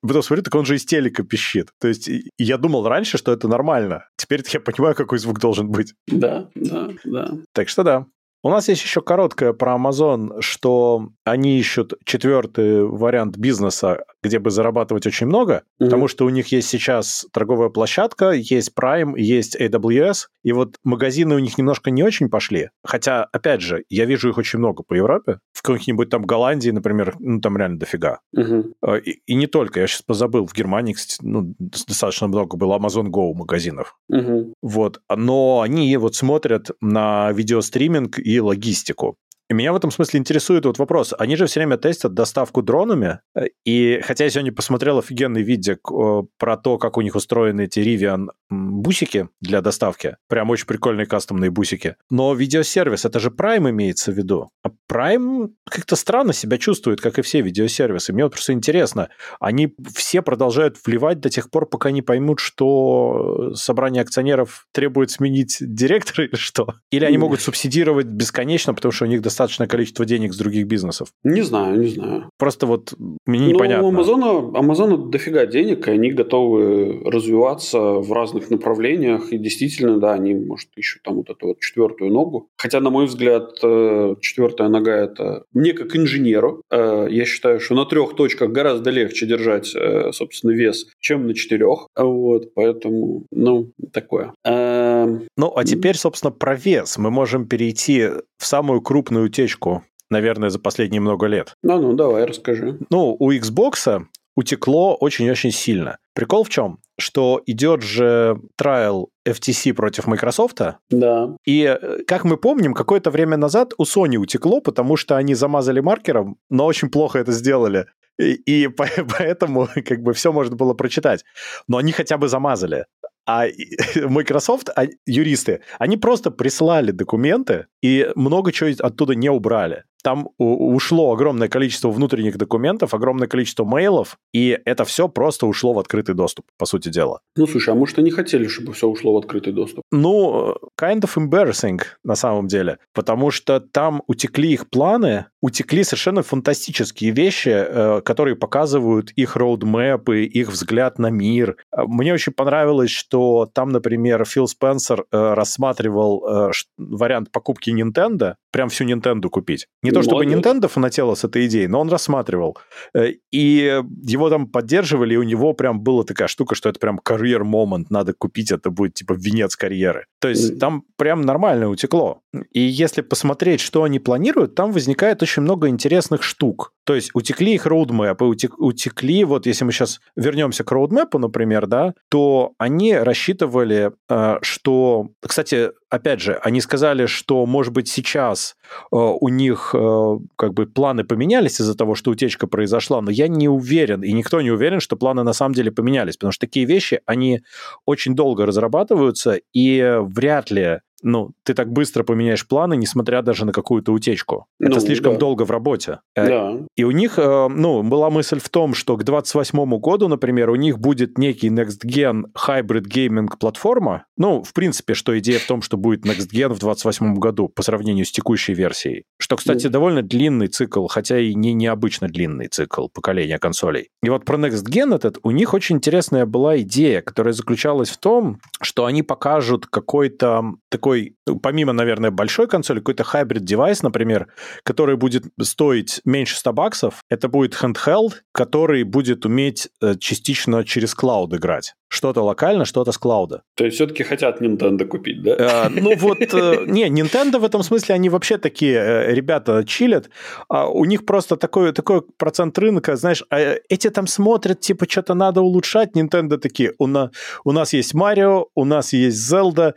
Потом смотрю, так он же из телека пищит. То есть я думал раньше, что это нормально. Теперь я понимаю, какой звук должен быть. Да, да, да. Так что да. У нас есть еще короткая про Amazon, что они ищут четвертый вариант бизнеса, где бы зарабатывать очень много, mm-hmm. потому что у них есть сейчас торговая площадка, есть Prime, есть AWS, и вот магазины у них немножко не очень пошли. Хотя, опять же, я вижу их очень много по Европе. В какой-нибудь там Голландии, например, ну там реально дофига. Mm-hmm. И, и не только, я сейчас позабыл, в Германии, кстати, ну, достаточно много было Amazon Go магазинов. Mm-hmm. Вот. Но они вот смотрят на видеостриминг и логистику. И меня в этом смысле интересует вот вопрос. Они же все время тестят доставку дронами, э, и хотя я сегодня посмотрел офигенный видик про то, как у них устроены эти Rivian бусики для доставки, прям очень прикольные кастомные бусики, но видеосервис, это же Prime имеется в виду. А Prime как-то странно себя чувствует, как и все видеосервисы. Мне вот просто интересно, они все продолжают вливать до тех пор, пока не поймут, что собрание акционеров требует сменить директора или что? Или они могут субсидировать бесконечно, потому что у них достаточно достаточное количество денег с других бизнесов? Не знаю, не знаю. Просто вот мне ну, непонятно. У Амазона, Амазона дофига денег, и они готовы развиваться в разных направлениях, и действительно, да, они, может, ищут там вот эту вот четвертую ногу. Хотя, на мой взгляд, э, четвертая нога – это мне как инженеру, э, я считаю, что на трех точках гораздо легче держать, э, собственно, вес, чем на четырех. Вот, поэтому, ну, такое. Эм, ну, а теперь, собственно, про вес. Мы можем перейти в самую крупную утечку наверное, за последние много лет. Ну, ну, давай, расскажи. Ну, у Xbox утекло очень-очень сильно. Прикол в чем? Что идет же трайл FTC против Microsoft. Да. И, э, как мы помним, какое-то время назад у Sony утекло, потому что они замазали маркером, но очень плохо это сделали. И, и [LAUGHS] поэтому как бы все можно было прочитать. Но они хотя бы замазали. А [LAUGHS] Microsoft, а, юристы, они просто прислали документы и много чего оттуда не убрали там ушло огромное количество внутренних документов, огромное количество мейлов, и это все просто ушло в открытый доступ, по сути дела. Ну, слушай, а может, они хотели, чтобы все ушло в открытый доступ? Ну, kind of embarrassing, на самом деле, потому что там утекли их планы, утекли совершенно фантастические вещи, э, которые показывают их роудмэпы, их взгляд на мир. Мне очень понравилось, что там, например, Фил Спенсер э, рассматривал э, вариант покупки Nintendo, прям всю Nintendo купить. Не то чтобы. Nintendo фанатела с этой идеей, но он рассматривал. Э, и его там поддерживали, и у него прям была такая штука, что это прям карьер момент, надо купить, это будет типа венец карьеры. То есть там прям нормально утекло. И если посмотреть, что они планируют, там возникает очень много интересных штук. То есть утекли их роудмэпы, утек, утекли, вот если мы сейчас вернемся к роудмэпу, например, да, то они рассчитывали, э, что... Кстати, опять же, они сказали, что, может быть, сейчас э, у них э, как бы планы поменялись из-за того, что утечка произошла, но я не уверен, и никто не уверен, что планы на самом деле поменялись, потому что такие вещи, они очень долго разрабатываются, и вряд ли ну, ты так быстро поменяешь планы, несмотря даже на какую-то утечку. Ну, Это слишком да. долго в работе. Э, да. И у них, э, ну, была мысль в том, что к 28 году, например, у них будет некий Next Gen Hybrid Gaming платформа. Ну, в принципе, что идея в том, что будет Next Gen в 28 году по сравнению с текущей версией. Что, кстати, mm. довольно длинный цикл, хотя и не необычно длинный цикл поколения консолей. И вот про Next Gen этот, у них очень интересная была идея, которая заключалась в том, что они покажут какой-то такой такой, ну, помимо, наверное, большой консоли, какой-то hybrid девайс, например, который будет стоить меньше 100 баксов. Это будет handheld, который будет уметь э, частично через клауд играть. Что-то локально, что-то с клауда. То есть все-таки хотят Nintendo купить, да? Э, ну вот, э, [LAUGHS] не, Nintendo в этом смысле, они вообще такие э, ребята чилят. А у них просто такой, такой процент рынка, знаешь, а эти там смотрят, типа, что-то надо улучшать. Nintendo такие, у, на, у нас есть Марио, у нас есть Zelda,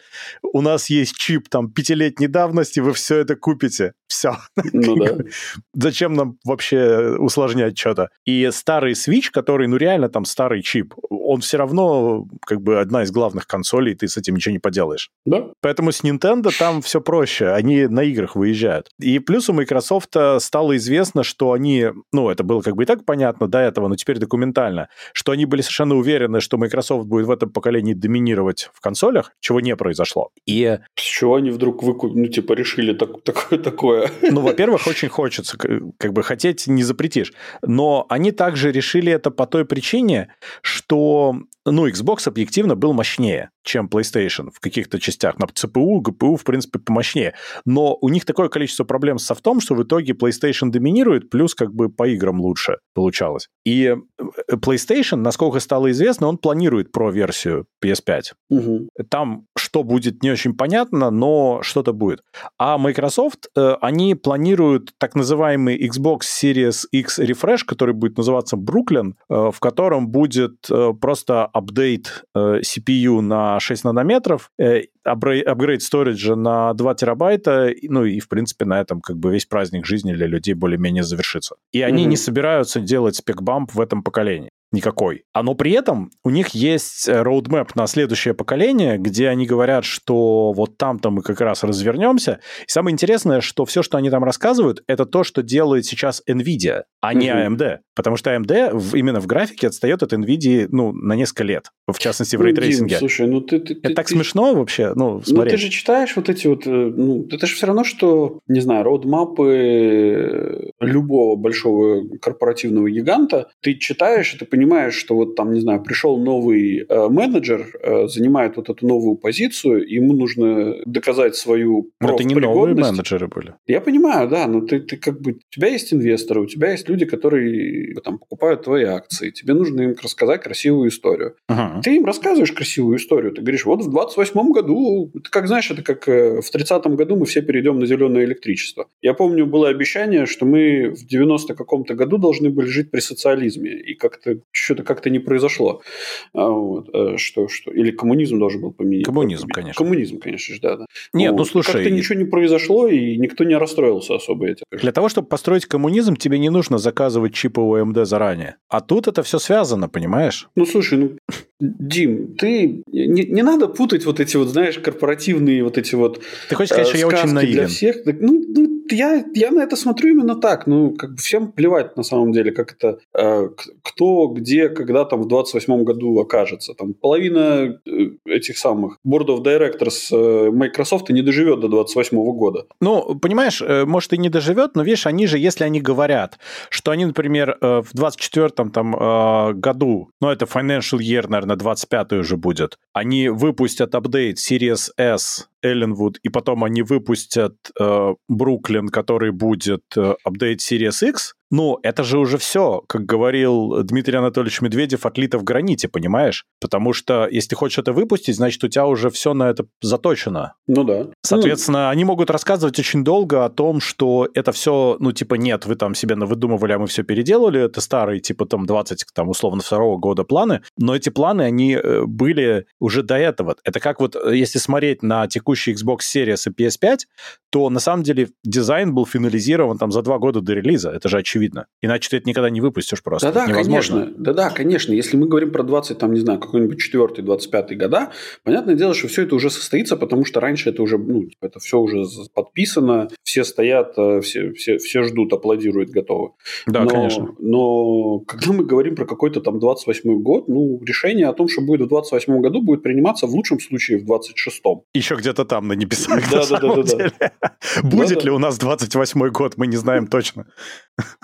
у нас есть чип там пятилетней давности, вы все это купите. Все. Ну да. [LAUGHS] Зачем нам вообще усложнять что-то? И старый Switch, который, ну реально там старый чип, он все равно как бы одна из главных консолей, ты с этим ничего не поделаешь. Да. Поэтому с Nintendo там все проще, они на играх выезжают. И плюс у Microsoft стало известно, что они, ну это было как бы и так понятно до этого, но теперь документально, что они были совершенно уверены, что Microsoft будет в этом поколении доминировать в консолях, чего не произошло. И... С чего они вдруг выкуп... ну типа решили так, [LAUGHS] такое такое? Ну, во-первых, очень хочется, как бы хотеть не запретишь. Но они также решили это по той причине, что ну, Xbox объективно был мощнее, чем PlayStation в каких-то частях. На CPU, GPU, в принципе, помощнее. Но у них такое количество проблем с софтом, что в итоге PlayStation доминирует, плюс как бы по играм лучше получалось. И э, PlayStation, насколько стало известно, он планирует про-версию PS5. Угу. Там что будет, не очень понятно, но что-то будет. А Microsoft, э, они планируют так называемый Xbox Series X Refresh, который будет называться Brooklyn, э, в котором будет просто апдейт CPU на 6 нанометров, апгрейд storage -а на 2 терабайта, ну и, в принципе, на этом как бы весь праздник жизни для людей более-менее завершится. И они mm-hmm. не собираются делать spec bump в этом поколении. Никакой. А но при этом у них есть roadmap на следующее поколение, где они говорят, что вот там-то мы как раз развернемся. И самое интересное, что все, что они там рассказывают, это то, что делает сейчас NVIDIA, а не AMD. Потому что AMD в, именно в графике отстает от NVIDIA ну, на несколько лет, в частности в ну, ray tracing -е. Слушай, ну ты... ты это ты, так ты, смешно вообще, ну, смотри. Ну ты же читаешь вот эти вот... Э, ну, это же все равно, что, не знаю, роудмапы любого большого корпоративного гиганта, ты читаешь, и ты понимаешь, что вот там, не знаю, пришел новый э, менеджер, э, занимает вот эту новую позицию, ему нужно доказать свою Но это не новые менеджеры были. Я понимаю, да, но ты, ты как бы... У тебя есть инвесторы, у тебя есть люди, которые там покупают твои акции, тебе нужно им рассказать красивую историю. Ага. Ты им рассказываешь красивую историю, ты говоришь, вот в 28 году, это как, знаешь, это как э, в 30-м году мы все перейдем на зеленое электричество. Я помню, было обещание, что мы в 90 каком-то году должны были жить при социализме, и как-то что-то как-то не произошло. А, вот, э, что, что, или коммунизм должен был поменять. Коммунизм, конечно. Коммунизм, конечно же, да. да. Нет, вот. ну слушай... Как-то ничего не произошло, и никто не расстроился особо этим. Для того, чтобы построить коммунизм, тебе не нужно заказывать чипы AMD заранее. А тут это все связано, понимаешь? Ну, слушай, ну, Дим, ты не, не надо путать вот эти вот, знаешь, корпоративные вот эти вот Ты хочешь сказать, э, что я очень наивен? Для всех. Ну, ну я, я на это смотрю именно так. Ну, как бы всем плевать на самом деле, как это, э, кто, где, когда там в 28 году окажется. Там половина э, этих самых board of directors э, Microsoft не доживет до 28 года. Ну, понимаешь, э, может и не доживет, но видишь, они же, если они говорят, что они, например, в 24 там году, ну, это financial year, наверное, наверное, 25-й уже будет, они выпустят апдейт Series S Элленвуд, и потом они выпустят э, Бруклин, который будет э, Series X, ну, это же уже все, как говорил Дмитрий Анатольевич Медведев, отлито в граните, понимаешь? Потому что если хочешь это выпустить, значит, у тебя уже все на это заточено. Ну да. Соответственно, ну... они могут рассказывать очень долго о том, что это все, ну, типа, нет, вы там себе выдумывали, а мы все переделали, это старые, типа, там, 20, там, условно, второго года планы, но эти планы, они э, были уже до этого. Это как вот, э, если смотреть на текущий Xbox Series и PS5, то на самом деле дизайн был финализирован там за два года до релиза, это же очевидно очевидно. Иначе ты это никогда не выпустишь просто. Да-да, конечно. Да-да, конечно. Если мы говорим про 20, там, не знаю, какой-нибудь 4-25 года, понятное дело, что все это уже состоится, потому что раньше это уже, ну, типа, это все уже подписано, все стоят, э, все, все, все ждут, аплодируют, готовы. Да, но, конечно. Но когда мы говорим про какой-то там 28 год, ну, решение о том, что будет в 28 году, будет приниматься в лучшем случае в 26-м. Еще где-то там на небесах, да, на да, да, да, да. Будет ли у нас 28 год, мы не знаем точно.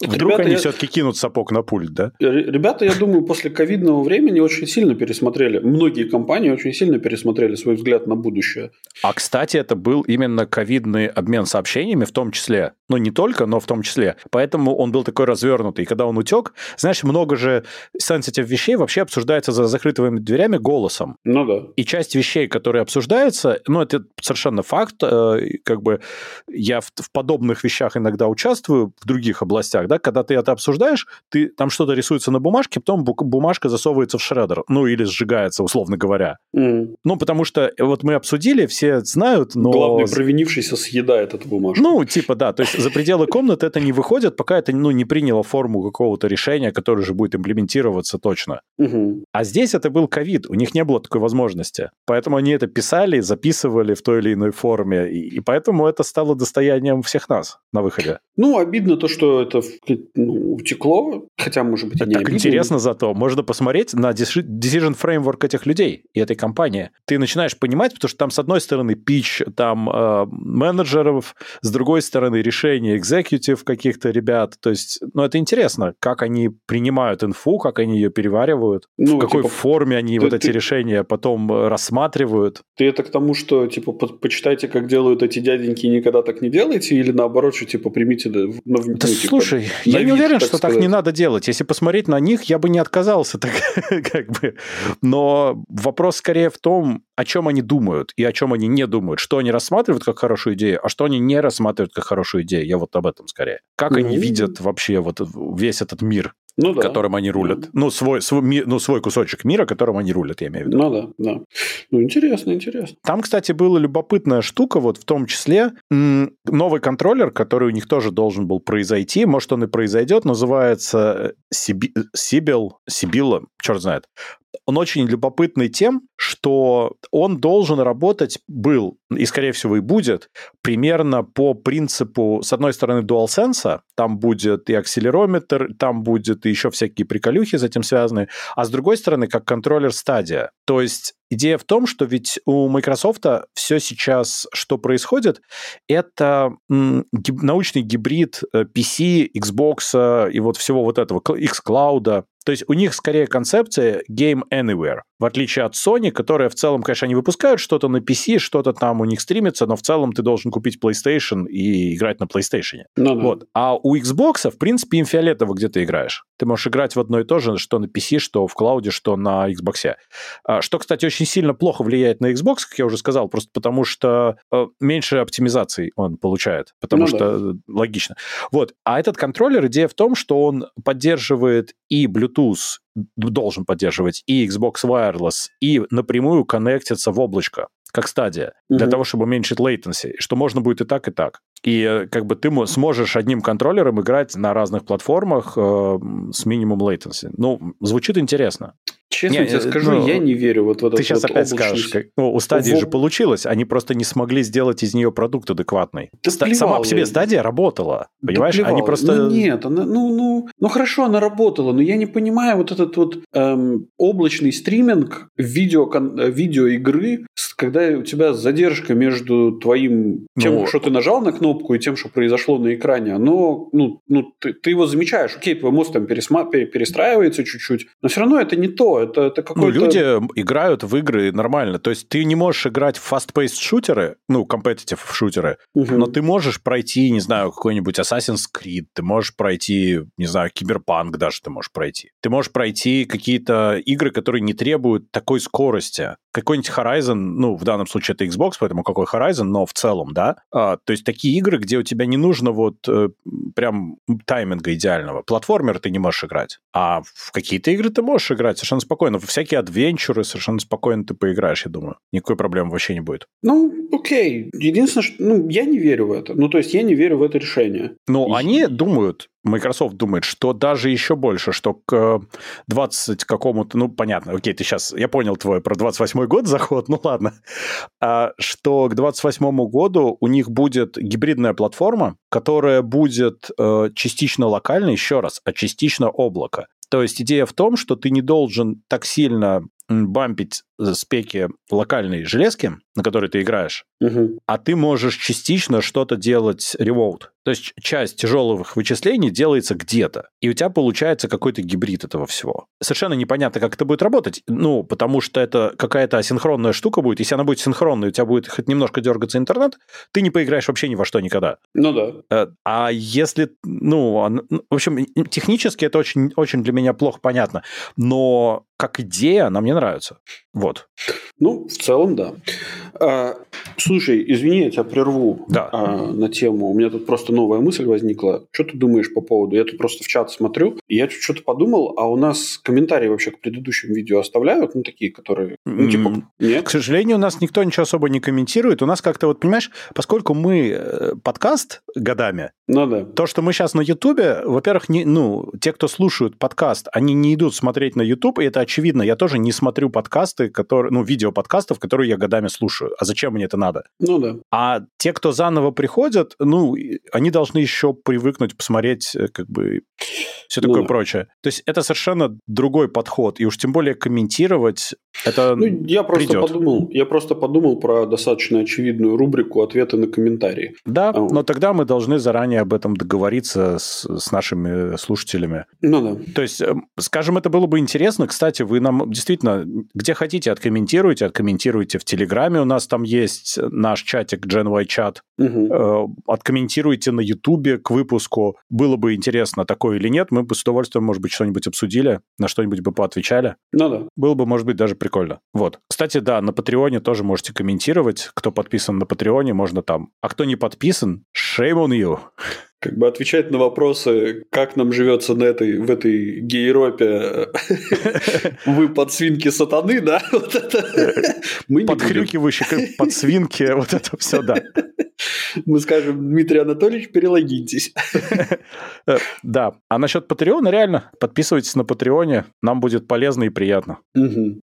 Вдруг ребята, они я... все-таки кинут сапог на пульт, да? Ребята, я думаю, после ковидного времени очень сильно пересмотрели, многие компании очень сильно пересмотрели свой взгляд на будущее. А, кстати, это был именно ковидный обмен сообщениями в том числе. Ну, не только, но в том числе. Поэтому он был такой развернутый. И когда он утек, знаешь, много же sensitive вещей вообще обсуждается за закрытыми дверями голосом. Ну да. И часть вещей, которые обсуждаются, ну, это совершенно факт. Э, как бы я в, в подобных вещах иногда участвую в других областях областях, да, когда ты это обсуждаешь, ты там что-то рисуется на бумажке, потом бумажка засовывается в шредер, ну или сжигается, условно говоря. Mm. Ну, потому что э, вот мы обсудили, все знают, но... Главный провинившийся съедает эту бумажку. Ну, типа, да, то есть за пределы комнаты это не выходит, пока это, ну, не приняло форму какого-то решения, которое же будет имплементироваться точно. А здесь это был ковид, у них не было такой возможности. Поэтому они это писали, записывали в той или иной форме, и, и поэтому это стало достоянием всех нас на выходе. Ну, обидно то, что это ну, утекло, хотя, может быть, и не Так обидно. интересно зато. Можно посмотреть на decision framework этих людей и этой компании. Ты начинаешь понимать, потому что там, с одной стороны, пич там э, менеджеров, с другой стороны, решения executive каких-то ребят. То есть, ну, это интересно, как они принимают инфу, как они ее переваривают, ну, в какой типа, форме они ты, вот эти ты, решения потом э, рассматривают. Ты это к тому, что, типа, по почитайте, как делают эти дяденьки, и никогда так не делайте, или наоборот, что, типа, примите... Да, ну, да типа, слушай, я не уверен, так что сказать. так не надо делать. Если посмотреть на них, я бы не отказался, так [LAUGHS] как бы. Но вопрос скорее в том, о чем они думают и о чем они не думают. Что они рассматривают как хорошую идею, а что они не рассматривают как хорошую идею. Я вот об этом скорее. Как mm-hmm. они видят вообще вот весь этот мир, ну, да. которым они рулят. Ну, свой, свой, ми, ну, свой кусочек мира, которым они рулят, я имею в виду. Ну да, да. Ну, интересно, интересно. Там, кстати, была любопытная штука, вот в том числе новый контроллер, который у них тоже должен был произойти, может, он и произойдет, называется Сибил, Сибила, черт знает он очень любопытный тем, что он должен работать, был и, скорее всего, и будет, примерно по принципу, с одной стороны, DualSense, там будет и акселерометр, там будет и еще всякие приколюхи с этим связаны, а с другой стороны, как контроллер стадия. То есть идея в том, что ведь у Microsoft все сейчас, что происходит, это гиб, научный гибрид PC, э, Xbox и вот всего вот этого, Xcloud, то есть у них скорее концепция Game Anywhere, в отличие от Sony, которая в целом, конечно, они выпускают что-то на PC, что-то там у них стримится, но в целом ты должен купить PlayStation и играть на PlayStation. Ну, да. вот. А у Xbox, в принципе, им фиолетово, где ты играешь. Ты можешь играть в одно и то же, что на PC, что в клауде, что на Xbox. А, что, кстати, очень сильно плохо влияет на Xbox, как я уже сказал, просто потому что э, меньше оптимизации он получает, потому ну, что да. логично. Вот. А этот контроллер, идея в том, что он поддерживает и Bluetooth, должен поддерживать и Xbox Wireless, и напрямую коннектиться в облачко как стадия, mm-hmm. для того, чтобы уменьшить latency, что можно будет и так, и так. И э, как бы ты сможешь одним контроллером играть на разных платформах э, с минимум latency. Ну, звучит интересно. Честно не, тебе э, скажу, ну, я не верю вот в это. Ты сейчас вот опять скажешь, как, ну, у стадии в... же получилось, они просто не смогли сделать из нее продукт адекватный. Да Ста- сама по себе стадия работа, понимаешь? Да они просто... Ну, нет, она, ну, ну, ну хорошо, она работала, но я не понимаю вот этот вот эм, облачный стриминг видео, видеоигры, когда у тебя задержка между твоим тем, ну, что ты нажал на кнопку, и тем, что произошло на экране, оно, ну, ну ты, ты его замечаешь. Окей, твой мозг там пересма- перестраивается чуть-чуть, но все равно это не то это, это какой-то... Ну, люди играют в игры нормально. То есть ты не можешь играть в fast-paced шутеры, ну, competitive шутеры, угу. но ты можешь пройти, не знаю, какой-нибудь Assassin's Creed, ты можешь пройти, не знаю, Киберпанк даже ты можешь пройти. Ты можешь пройти какие-то игры, которые не требуют такой скорости. Какой-нибудь Horizon, ну, в данном случае это Xbox, поэтому какой Horizon, но в целом, да. А, то есть такие игры, где у тебя не нужно вот э, прям тайминга идеального. Платформер ты не можешь играть. А в какие-то игры ты можешь играть совершенно спокойно. В всякие адвенчуры совершенно спокойно ты поиграешь, я думаю. Никакой проблемы вообще не будет. Ну, окей. Единственное, что ну, я не верю в это. Ну, то есть я не верю в это решение. Ну, И... они думают, Microsoft думает, что даже еще больше, что к 20 какому-то, ну, понятно, окей, ты сейчас, я понял твой про 28 год [LAUGHS] заход, ну ладно, а, что к 28 году у них будет гибридная платформа, которая будет э, частично локальной, еще раз, а частично облако. То есть идея в том, что ты не должен так сильно бампить э, спеки локальной железки, на которой ты играешь, угу. а ты можешь частично что-то делать remote. То есть часть тяжелых вычислений делается где-то, и у тебя получается какой-то гибрид этого всего. Совершенно непонятно, как это будет работать, ну, потому что это какая-то асинхронная штука будет. Если она будет синхронной, у тебя будет хоть немножко дергаться интернет, ты не поиграешь вообще ни во что никогда. Ну да. Э, а если, ну, ну в общем, технически это очень, очень для меня плохо понятно, но как идея она мне нравится. Вот. Ну, в целом, да. А, слушай, извини, я тебя прерву да. а, на тему. У меня тут просто новая мысль возникла. Что ты думаешь по поводу? Я тут просто в чат смотрю, и я что-то подумал, а у нас комментарии вообще к предыдущим видео оставляют? Ну, такие, которые... Ну, типа, нет? К сожалению, у нас никто ничего особо не комментирует. У нас как-то, вот, понимаешь, поскольку мы э, подкаст годами, ну, да. то, что мы сейчас на Ютубе, во-первых, не, ну, те, кто слушают подкаст, они не идут смотреть на Ютуб, и это очевидно. Я тоже не смотрю подкасты, которые, ну, видео подкастов, которые я годами слушаю. А зачем мне это надо? Ну да. А те, кто заново приходят, ну, они должны еще привыкнуть посмотреть, э, как бы, все ну такое ну, прочее. То есть это совершенно другой подход. И уж тем более комментировать это ну, я просто придет. подумал, я просто подумал про достаточно очевидную рубрику ответы на комментарии. Да, а, но тогда мы должны заранее об этом договориться с, с нашими слушателями. Ну да. То есть, эм, скажем, это было бы интересно. Кстати, вы нам действительно, где хотите, откомментируйте, откомментируйте в Телеграме. У нас там есть наш чатик GenY чат. Угу. Откомментируйте на Ютубе к выпуску. Было бы интересно, такое или нет. Мы бы с удовольствием, может быть, что-нибудь обсудили, на что-нибудь бы поотвечали. Ну да. Было бы, может быть, даже прикольно. Вот. Кстати, да, на Патреоне тоже можете комментировать. Кто подписан на Патреоне, можно там. А кто не подписан, shame on you. Как бы отвечать на вопросы, как нам живется на этой, в этой гейропе, вы подсвинки сатаны, да? [LAUGHS] Вот это мы Подхрюкивающие подсвинки, вот это все, да. Мы скажем, Дмитрий Анатольевич, перелогиньтесь. Да. А насчет Патреона, реально, подписывайтесь на Патреоне, нам будет полезно и приятно.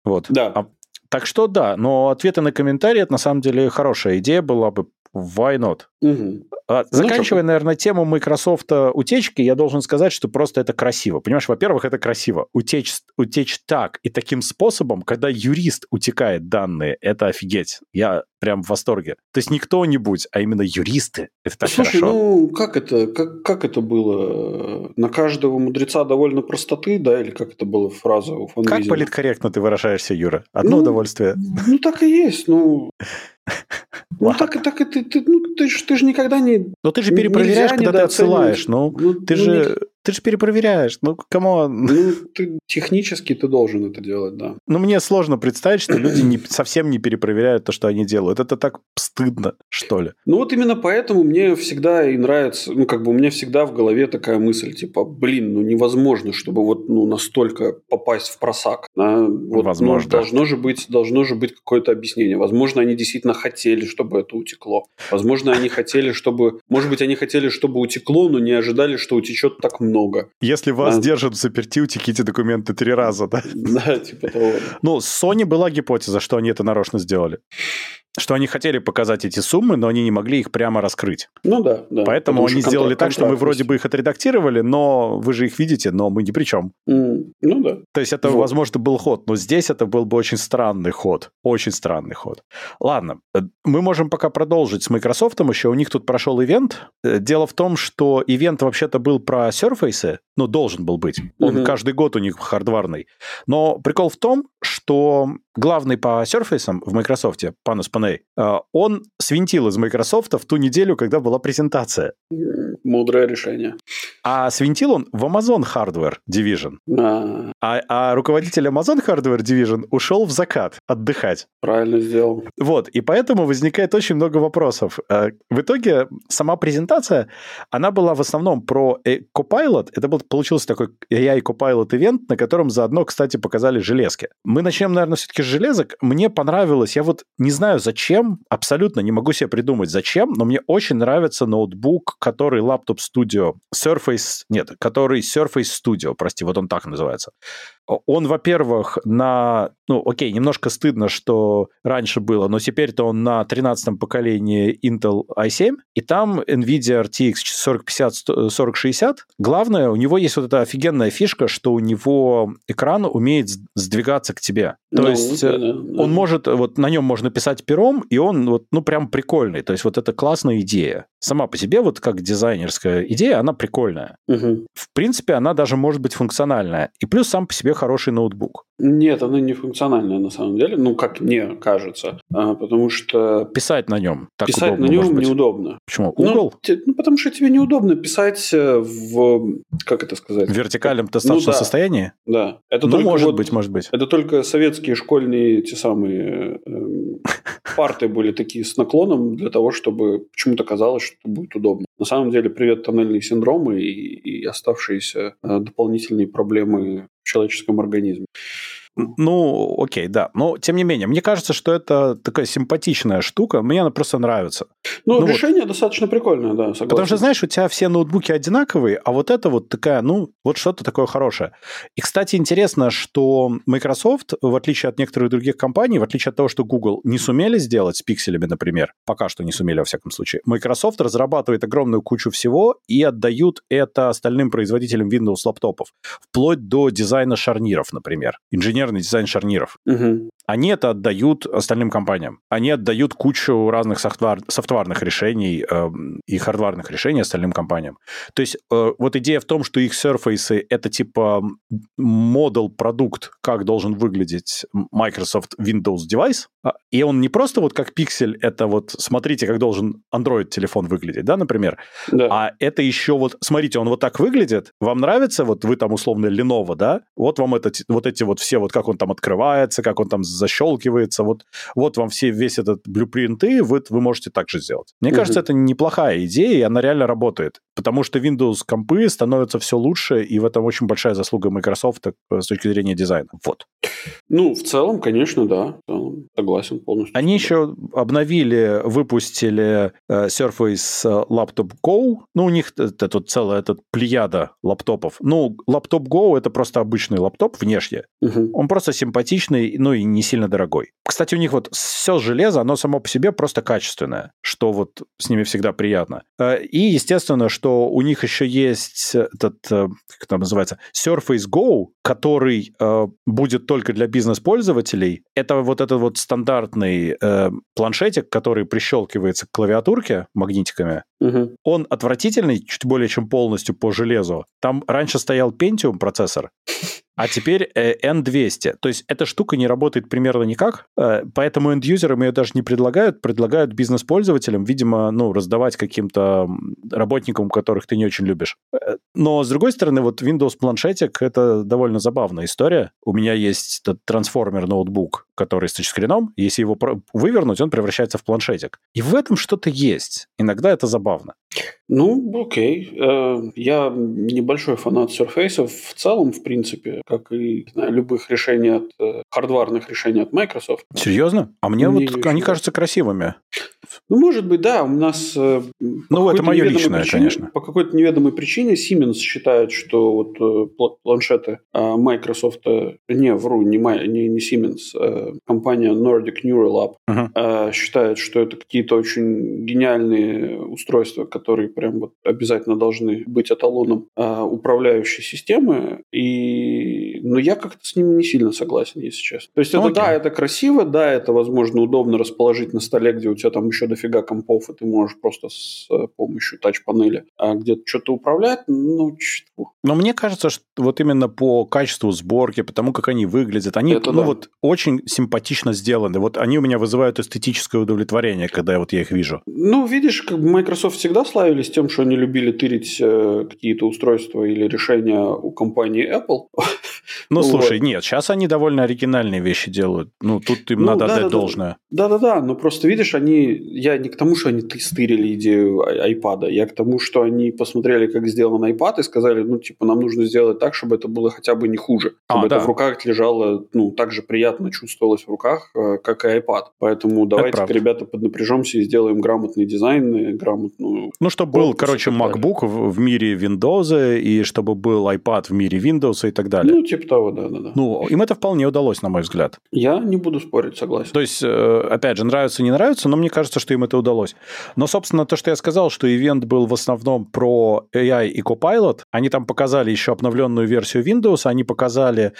Вот. Да. А, так что да, но ответы на комментарии, это на самом деле хорошая идея была бы. Why not? Угу. Заканчивая, ну, наверное, тему Microsoft утечки, я должен сказать, что просто это красиво. Понимаешь, во-первых, это красиво. Утечь, утечь так и таким способом, когда юрист утекает данные, это офигеть. Я прям в восторге. То есть не кто-нибудь, а именно юристы. Это так Слушай, хорошо. ну как это, как, как это было? На каждого мудреца довольно простоты, да, или как это было фраза у фан Как политкорректно ты выражаешься, Юра? Одно ну, удовольствие. Ну так и есть, ну... Ну так и так и ты, ты, ну, ты, ж, ты же никогда не... Но ты же перепроверяешь, когда ты отсылаешь. Ну, ну ты ну, же... Ты же перепроверяешь, ну, кому? Ну, ты, технически ты должен это делать, да. Ну, мне сложно представить, что люди не, совсем не перепроверяют то, что они делают. Это так стыдно, что ли. Ну, вот именно поэтому мне всегда и нравится, ну, как бы у меня всегда в голове такая мысль, типа, блин, ну, невозможно, чтобы вот, ну, настолько попасть в просак. А, вот, Возможно. Ну, должно же быть, должно же быть какое-то объяснение. Возможно, они действительно хотели, чтобы это утекло. Возможно, они хотели, чтобы... Может быть, они хотели, чтобы утекло, но не ожидали, что утечет так много много. Если вас а... держат в заперти, утеките документы три раза, да? [LAUGHS] Да, типа того. Ну, с Sony была гипотеза, что они это нарочно сделали что они хотели показать эти суммы, но они не могли их прямо раскрыть. Ну да, да. Поэтому они сделали так, что мы вроде бы их отредактировали, но вы же их видите, но мы ни при чем. Mm, ну да. То есть это, вот. возможно, был ход, но здесь это был бы очень странный ход. Очень странный ход. Ладно, э, мы можем пока продолжить с Microsoft еще. У них тут прошел ивент. Э, дело в том, что ивент вообще-то был про Surface, ну, должен был быть. Он mm-hmm. каждый год у них хардварный. Но прикол в том, что главный по Surface в Microsoft, Панус Паней, он свинтил из Microsoft в ту неделю, когда была презентация. Мудрое решение. А свинтил он в Amazon Hardware Division. А, а, а руководитель Amazon Hardware Division ушел в закат отдыхать. Правильно сделал. Вот, и поэтому возникает очень много вопросов. Э, в итоге сама презентация, она была в основном про Copilot. Это был, получился такой AI Copilot ивент, на котором заодно, кстати, показали железки. Мы начнем, наверное, все-таки с железок. Мне понравилось, я вот не знаю зачем, абсолютно не могу себе придумать зачем, но мне очень нравится ноутбук, который Laptop Studio Surface, нет, который Surface Studio, прости, вот он так называется. Он, во-первых, на... Ну, окей, немножко стыдно, что раньше было, но теперь-то он на 13-м поколении Intel i7, и там NVIDIA RTX 4050, 4060. Главное, у него есть вот эта офигенная фишка, что у него экран умеет сдвигаться к тебе. То ну, есть да, да, да. он может, вот на нем можно писать пером, и он вот, ну, прям прикольный. То есть вот это классная идея. Сама по себе, вот как дизайнерская идея, она прикольная. Угу. В принципе, она даже может быть функциональная. И плюс сам по себе хороший ноутбук. Нет, она не функциональная на самом деле, ну, как мне кажется, а, потому что... Писать на нем так Писать удобно, на нем неудобно. Почему? Ну, Угол? Ну, ну, потому что тебе неудобно писать э, в... Как это сказать? В вертикальном достаточном ну, да. состоянии? Да. Это ну, может вот, быть, может быть. Это только советские школьные те самые э, [LAUGHS] парты были такие с наклоном для того, чтобы почему-то казалось, что будет удобно. На самом деле, привет тоннельные синдромы и, и оставшиеся э, дополнительные проблемы в человеческом организме. Ну, окей, да. Но, тем не менее, мне кажется, что это такая симпатичная штука. Мне она просто нравится. Ну, ну решение вот. достаточно прикольное, да, согласен. Потому что, знаешь, у тебя все ноутбуки одинаковые, а вот это вот такая, ну, вот что-то такое хорошее. И, кстати, интересно, что Microsoft, в отличие от некоторых других компаний, в отличие от того, что Google не сумели сделать с пикселями, например, пока что не сумели, во всяком случае, Microsoft разрабатывает огромную кучу всего и отдают это остальным производителям Windows лаптопов, вплоть до дизайна шарниров, например. Инженер инженерный дизайн шарниров. Угу. Они это отдают остальным компаниям. Они отдают кучу разных софтвар, софтварных решений э, и хардварных решений остальным компаниям. То есть э, вот идея в том, что их Surface это типа модел продукт, как должен выглядеть Microsoft Windows девайс, а, и он не просто вот как пиксель, это вот смотрите, как должен Android телефон выглядеть, да, например, да. а это еще вот, смотрите, он вот так выглядит, вам нравится, вот вы там условно Lenovo, да, вот вам это, вот эти вот все, вот как он там открывается, как он там защелкивается, вот, вот вам все, весь этот блюпринт, и вы, вы можете так же сделать. Мне угу. кажется, это неплохая идея, и она реально работает, потому что Windows компы становятся все лучше, и в этом очень большая заслуга Microsoft э, с точки зрения дизайна. Вот. Ну, в целом, конечно, да. Согласен полностью. Они еще обновили, выпустили э, Surface Laptop Go. Ну, у них это тут целая этот плеяда лаптопов. Ну, лаптоп Go — это просто обычный лаптоп внешне. Угу. Он просто симпатичный, ну и не сильно дорогой. Кстати, у них вот все железо, оно само по себе просто качественное, что вот с ними всегда приятно. Э, и, естественно, что у них еще есть этот, э, как это называется, Surface Go, который э, будет только для бизнес-пользователей. Это вот этот вот стандартный планшетик, который прищелкивается к клавиатурке магнитиками. Угу. Он отвратительный, чуть более чем полностью по железу. Там раньше стоял Pentium процессор, а теперь э, N200. То есть эта штука не работает примерно никак, э, поэтому энд-юзерам ее даже не предлагают, предлагают бизнес-пользователям, видимо, ну, раздавать каким-то работникам, которых ты не очень любишь. Э, но, с другой стороны, вот Windows планшетик — это довольно забавная история. У меня есть этот трансформер-ноутбук, который с тачскрином. Если его вывернуть, он превращается в планшетик. И в этом что-то есть. Иногда это забавно. Ну, окей. Я небольшой фанат Surface в целом, в принципе как и знаю, любых решений от э, хардварных решений от Microsoft. Серьезно? А мне, мне вот они кажутся красивыми. Ну, может быть, да. У нас... Э, ну, это мое личное, причине, конечно. По какой-то неведомой причине Siemens считает, что вот э, планшеты э, Microsoft... Э, не, вру, не, не, не Siemens. Э, компания Nordic Neural Lab uh-huh. считает, что это какие-то очень гениальные устройства, которые прям вот обязательно должны быть эталоном управляющей системы. И но я как-то с ними не сильно согласен, если честно. То есть это, okay. да, это красиво, да, это, возможно, удобно расположить на столе, где у тебя там еще дофига компов, и ты можешь просто с э, помощью тач-панели а где-то что-то управлять, ну, чего. Но мне кажется, что вот именно по качеству сборки, потому как они выглядят, они, это ну, да. вот очень симпатично сделаны. Вот они у меня вызывают эстетическое удовлетворение, когда вот я их вижу. Ну, видишь, как Microsoft всегда славились тем, что они любили тырить э, какие-то устройства или решения у компании Apple. Ну, слушай, вот. нет, сейчас они довольно оригинальные вещи делают. Ну, тут им ну, надо да, отдать да, должное. Да-да-да, но просто видишь, они... Я не к тому, что они тестировали идею iPad, я к тому, что они посмотрели, как сделан iPad, и сказали, ну, типа, нам нужно сделать так, чтобы это было хотя бы не хуже. А, чтобы а, это да. в руках лежало, ну, так же приятно чувствовалось в руках, э, как и iPad. Поэтому давайте, ребята, поднапряжемся и сделаем грамотный дизайн, грамотную... Ну, чтобы был, короче, MacBook в, в мире Windows, и чтобы был iPad в мире Windows и так далее. Ну, типа того, да-да-да. Ну, им это вполне удалось, на мой взгляд. Я не буду спорить, согласен. То есть, э, опять же, нравится, не нравится, но мне кажется, что им это удалось. Но, собственно, то, что я сказал, что ивент был в основном про AI и Copilot, они там показали еще обновленную версию Windows, они показали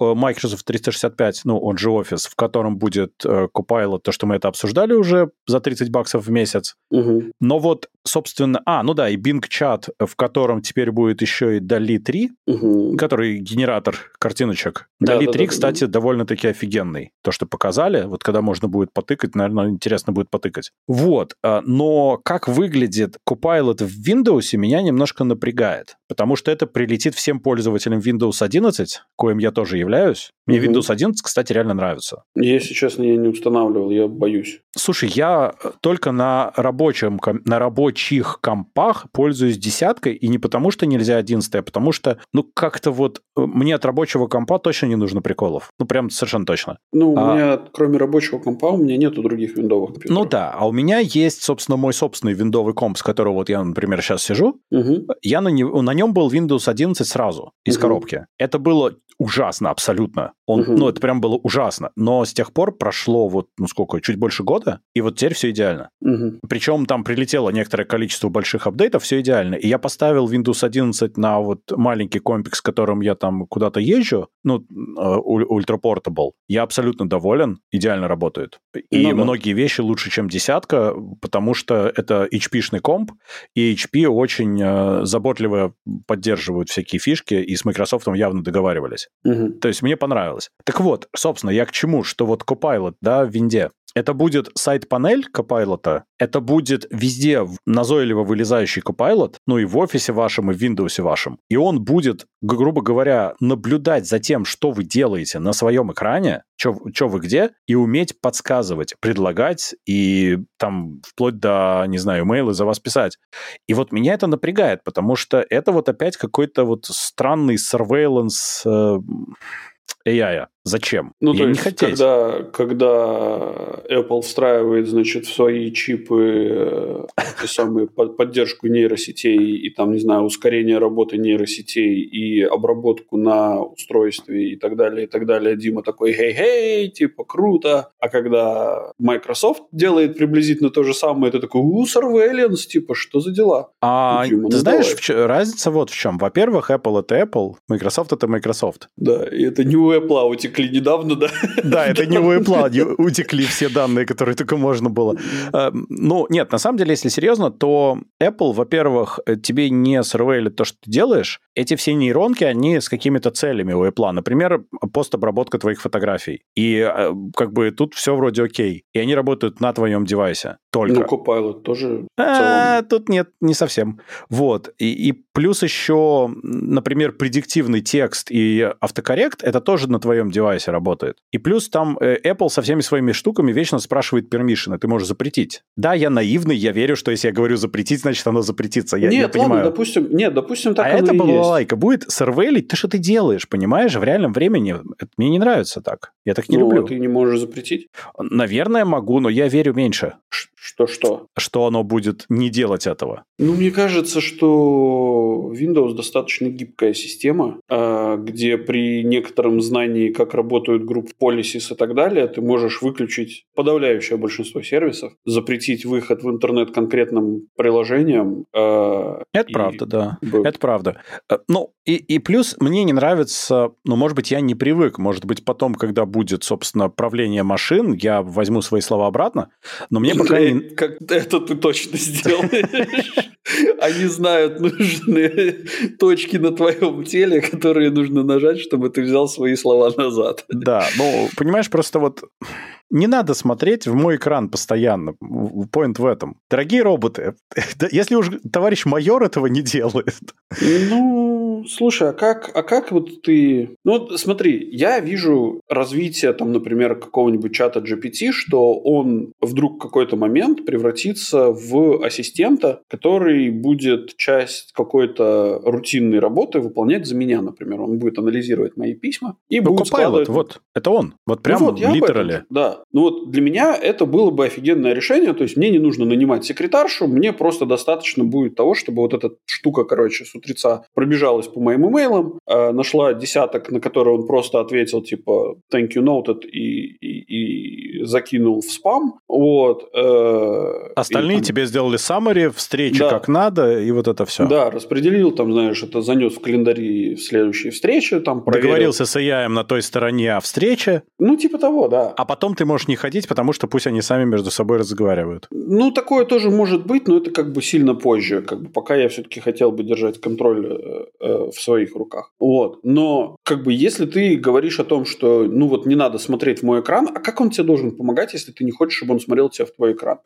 э, Microsoft 365, ну, он же Office, в котором будет э, Copilot, то, что мы это обсуждали уже за 30 баксов в месяц. Угу. Но вот, собственно, а, ну да, и Bing Chat, в котором теперь будет еще и DALI 3, угу. который генератор картиночек. Да, Дали да, 3, да, кстати, да. довольно-таки офигенный. То, что показали, вот когда можно будет потыкать, наверное, интересно будет потыкать. Вот. А, но как выглядит Copilot в Windows, меня немножко напрягает. Потому что это прилетит всем пользователям Windows 11, коим я тоже являюсь. Мне угу. Windows 11, кстати, реально нравится. Если честно, я не устанавливал, я боюсь. Слушай, я только на рабочем, на рабочих компах пользуюсь десяткой, и не потому, что нельзя 11, а потому что, ну, как-то вот э, мне от рабочего компа точно не нужно приколов. Ну, прям совершенно точно. Ну, у а... меня, кроме рабочего компа, у меня нету других виндовых компьютеров. Ну да, а у меня есть, собственно, мой собственный виндовый комп, с которого вот я, например, сейчас сижу. Угу. Я на, не... на нем был Windows 11 сразу из угу. коробки. Это было ужасно абсолютно. Он, угу. Ну, это прям было ужасно. Но с тех пор прошло вот, ну сколько, чуть больше года, и вот теперь все идеально. Угу. Причем там прилетело некоторое количество больших апдейтов, все идеально. И я поставил Windows 11 на вот маленький компик, с которым я там куда-то езжу, ну, Ultra Portable. Я абсолютно доволен, идеально работает. И ну, да. многие вещи лучше, чем десятка, потому что это HP-шный комп, и HP очень э, заботливо поддерживают всякие фишки, и с Microsoft явно договаривались. Угу. То есть мне понравилось. Так вот, собственно, я к чему? Что вот Copilot, да, в винде, Это будет сайт-панель Copilot, это будет везде назойливо вылезающий Copilot, ну и в офисе вашем, и в Windows вашем. И он будет, грубо говоря, наблюдать за тем, что вы делаете на своем экране, что вы где, и уметь подсказывать, предлагать и там вплоть до, не знаю, имейлы за вас писать. И вот меня это напрягает, потому что это вот опять какой-то вот странный surveillance э, AI. Зачем? Ну, Я то есть, хотеть. Когда, когда Apple встраивает, значит, в свои чипы э, самые поддержку нейросетей и там, не знаю, ускорение работы нейросетей и обработку на устройстве и так далее, и так далее, Дима такой, хей-хей, типа, круто. А когда Microsoft делает приблизительно то же самое, ты такой, у, surveillance, типа, что за дела? А ну, Дима, ты ну, знаешь, в, разница вот в чем. Во-первых, Apple это Apple, Microsoft это Microsoft. Да, и это не у Apple, а у утекли недавно, да? Да, это не Apple, утекли все данные, которые только можно было. Э, ну, нет, на самом деле, если серьезно, то Apple, во-первых, э, тебе не срывает то, что ты делаешь. Эти все нейронки, они с какими-то целями у Apple. Например, постобработка твоих фотографий. И э, как бы тут все вроде окей. И они работают на твоем девайсе только. Ну, Copilot тоже а, Тут нет, не совсем. Вот. И, и плюс еще, например, предиктивный текст и автокоррект, это тоже на твоем девайсе работает. И плюс там э, Apple со всеми своими штуками вечно спрашивает permission, ты можешь запретить. Да, я наивный, я верю, что если я говорю запретить, значит оно запретится. Я, нет, я понимаю. ладно, допустим, нет, допустим, так А это балалайка. Будет сервелить, ты что ты делаешь, понимаешь, в реальном времени. Это мне не нравится так. Я так не ну, люблю. ты не можешь запретить? Наверное, могу, но я верю меньше. Что-что? Что оно будет не делать этого. Ну, мне кажется, что Windows достаточно гибкая система, а, где при некотором знании, как работают группы policies и так далее, ты можешь выключить подавляющее большинство сервисов, запретить выход в интернет конкретным приложениям. А, Это и... правда, да. Это правда. Э, ну, и, и плюс мне не нравится, ну, может быть, я не привык, может быть, потом, когда будет, собственно, правление машин, я возьму свои слова обратно, но мне пока [CLEARS THROAT] не... Как это ты точно сделаешь. Они знают нужные точки на твоем теле, которые нужно нажать, чтобы ты взял свои слова назад. Да, ну, понимаешь, просто вот не надо смотреть в мой экран постоянно. Поинт в этом. Дорогие роботы, [LAUGHS] если уж товарищ майор этого не делает. Ну, слушай, а как, а как вот ты... Ну, смотри, я вижу развитие, там, например, какого-нибудь чата GPT, что он вдруг в какой-то момент превратится в ассистента, который будет часть какой-то рутинной работы выполнять за меня, например. Он будет анализировать мои письма и ну, будет складывать... вот, это он. Вот прям ну, вот, литерали. Да, ну вот для меня это было бы офигенное решение, то есть мне не нужно нанимать секретаршу, мне просто достаточно будет того, чтобы вот эта штука, короче, с утреца пробежалась по моим имейлам, э, нашла десяток, на которые он просто ответил типа thank you noted и, и, и закинул в спам, вот. Э, Остальные и, там, тебе сделали summary, встречи да. как надо, и вот это все. Да, распределил, там, знаешь, это занес в календаре в следующие встречи, там проверил. Договорился с AI на той стороне о встрече. Ну, типа того, да. А потом ты можешь не ходить, потому что пусть они сами между собой разговаривают. Ну, такое тоже может быть, но это как бы сильно позже. Как бы пока я все-таки хотел бы держать контроль э, э, в своих руках. Вот. Но как бы если ты говоришь о том, что ну вот не надо смотреть в мой экран, а как он тебе должен помогать, если ты не хочешь, чтобы он смотрел тебя в твой экран?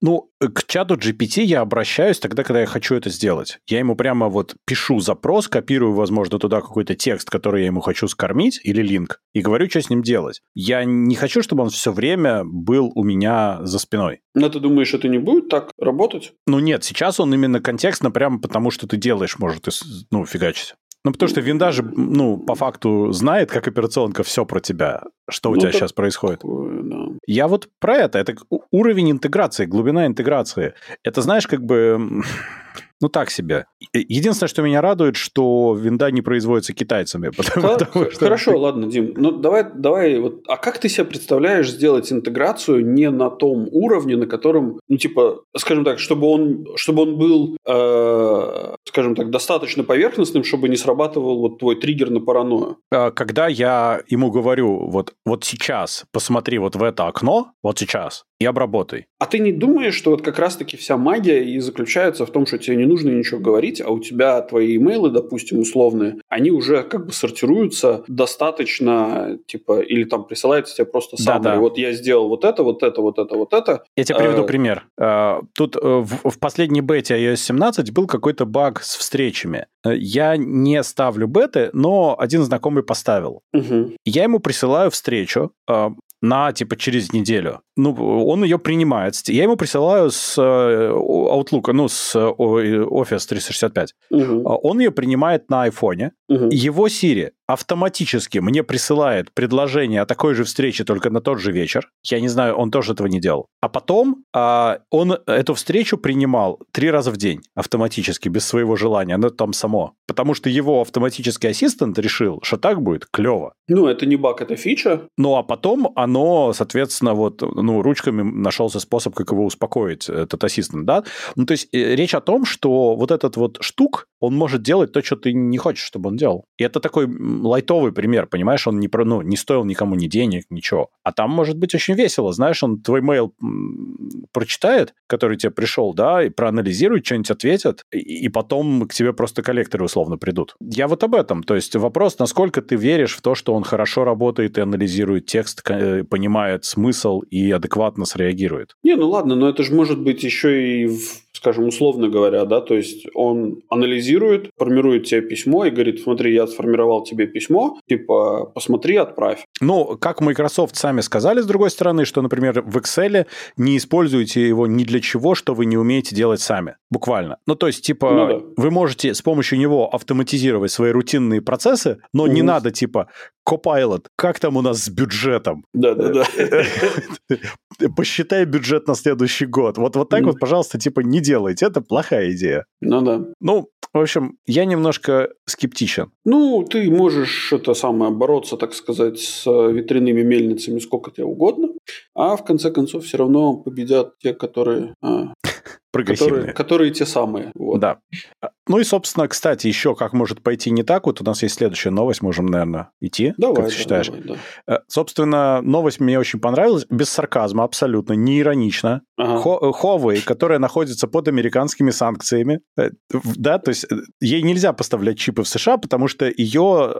Ну, к чату GPT я обращаюсь тогда, когда я хочу это сделать. Я ему прямо вот пишу запрос, копирую, возможно, туда какой-то текст, который я ему хочу скормить, или линк, и говорю, что с ним делать. Я не хочу, чтобы он все время был у меня за спиной. Но ты думаешь, это не будет так работать? Ну нет, сейчас он именно контекстно прямо потому, что ты делаешь, может, ну, фигачить. Ну, потому что винда же, ну, по факту знает, как операционка, все про тебя, что у ну, тебя сейчас происходит. Такое, да. Я вот про это. Это уровень интеграции, глубина интеграции. Это, знаешь, как бы ну, так себе. Единственное, что меня радует, что винда не производится китайцами. [LAUGHS] Потому, Х- потому что... Хорошо, ладно, Дим. Ну, давай, давай вот. А как ты себе представляешь сделать интеграцию не на том уровне, на котором, ну, типа, скажем так, чтобы он, чтобы он был, э, скажем так, достаточно поверхностным, чтобы не срабатывал вот твой триггер на паранойю? А, когда я ему говорю, вот, вот сейчас посмотри вот в это окно, вот сейчас, и обработай. А ты не думаешь, что вот как раз-таки вся магия и заключается в том, что тебе не нужно ничего говорить, а у тебя твои имейлы, допустим, условные, они уже как бы сортируются достаточно, типа, или там присылается тебе просто сам. Да, да. Вот я сделал вот это, вот это, вот это, вот это. Я тебе приведу а, пример. А, тут э, в, последней бете iOS 17 был какой-то баг с встречами. Э, я не ставлю беты, но один знакомый поставил. Угу. Я ему присылаю встречу, на, типа, через неделю. Ну, он ее принимает. Я ему присылаю с э, Outlook, ну, с э, Office 365. Угу. Он ее принимает на айфоне. Угу. Его Siri автоматически мне присылает предложение о такой же встрече только на тот же вечер. Я не знаю, он тоже этого не делал. А потом а, он эту встречу принимал три раза в день автоматически, без своего желания. Оно там само. Потому что его автоматический ассистент решил, что так будет клево. Ну, это не баг, это фича. Ну, а потом оно, соответственно, вот, ну, ручками нашелся способ, как его успокоить, этот ассистент, да? Ну, то есть э, речь о том, что вот этот вот штук, он может делать то, что ты не хочешь, чтобы он делал. И это такой лайтовый пример, понимаешь, он не, ну, не стоил никому ни денег, ничего. А там может быть очень весело, знаешь, он твой mail прочитает, который тебе пришел, да, и проанализирует, что-нибудь ответит, и, и потом к тебе просто коллекторы условно придут. Я вот об этом. То есть вопрос, насколько ты веришь в то, что он хорошо работает и анализирует текст, э, понимает смысл и адекватно среагирует. Не, ну ладно, но это же может быть еще и в скажем, условно говоря, да, то есть он анализирует, формирует тебе письмо и говорит, смотри, я сформировал тебе письмо, типа, посмотри, отправь. Ну, как Microsoft сами сказали, с другой стороны, что, например, в Excel не используйте его ни для чего, что вы не умеете делать сами. Буквально. Ну, то есть, типа, ну, да. вы можете с помощью него автоматизировать свои рутинные процессы, но угу. не надо, типа, Copilot, как там у нас с бюджетом? Да-да-да. [LAUGHS] Посчитай бюджет на следующий год. Вот, вот так вот, пожалуйста, типа не делайте. Это плохая идея. Ну да. Ну, в общем, я немножко скептичен. Ну, ты можешь это самое бороться, так сказать, с ветряными мельницами сколько тебе угодно, а в конце концов все равно победят те, которые а, прогрессивные. Которые, которые те самые. Вот. Да. Ну и, собственно, кстати, еще как может пойти не так. Вот у нас есть следующая новость, можем, наверное, идти. Давай, как ты да, считаешь? Давай, да. Э, собственно, новость мне очень понравилась, без сарказма абсолютно, не иронично. Ага. Huawei, которая находится под американскими санкциями, э, да, то есть э, ей нельзя поставлять чипы в США, потому что ее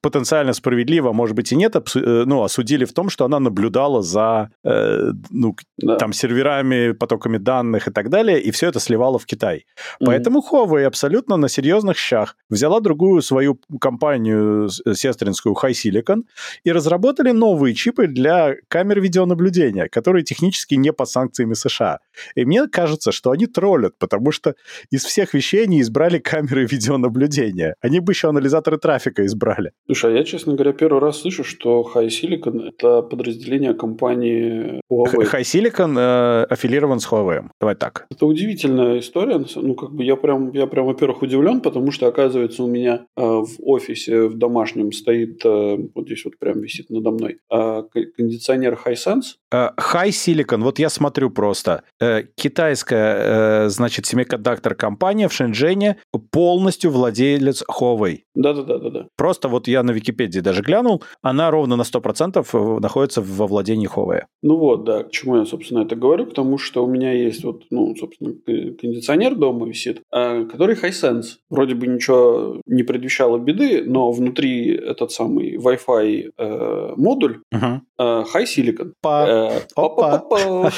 потенциально справедливо, может быть, и нет, ну, осудили в том, что она наблюдала за, ну, да. там, серверами, потоками данных и так далее, и все это сливало в Китай. Mm-hmm. Поэтому Huawei абсолютно на серьезных щах взяла другую свою компанию сестринскую High Silicon и разработали новые чипы для камер видеонаблюдения, которые технически не под санкциями США. И мне кажется, что они троллят, потому что из всех вещей они избрали камеры видеонаблюдения. Они бы еще анализаторы трафика избрали. Слушай, а я, честно говоря, первый раз слышу, что High Silicon — это подразделение компании Huawei. High Silicon э, аффилирован с Huawei. Давай так. Это удивительная история. Ну, как бы я прям, я прям, во-первых, удивлен, потому что, оказывается, у меня э, в офисе, в домашнем стоит, э, вот здесь вот прям висит надо мной, э, кондиционер Hisense. Э, High Silicon, вот я смотрю просто. Э, китайская, э, значит, семикондуктор компания в Шэньчжэне полностью владелец Huawei. Да-да-да. Просто вот я на Википедии даже глянул, она ровно на 100% э, находится во владении Huawei. Ну вот, да, к чему я, собственно, это говорю, потому что у меня есть вот, ну, собственно, кондиционер дома висит, э, который Hisense. Вроде бы ничего не предвещало беды, но внутри этот самый Wi-Fi э, модуль uh-huh. High Silicon. Па. Опа. [LAUGHS]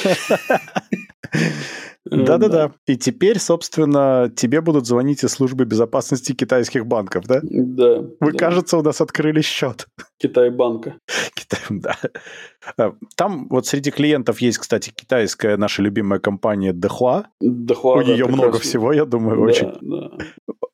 Да-да-да. И теперь, собственно, тебе будут звонить из службы безопасности китайских банков, да? Да. Вы, кажется, у нас открыли счет. Китай-банка. [LAUGHS] Китай, да. А, там вот среди клиентов есть, кстати, китайская наша любимая компания Dehua. Dehua, У нее много всего, я думаю, очень. Да.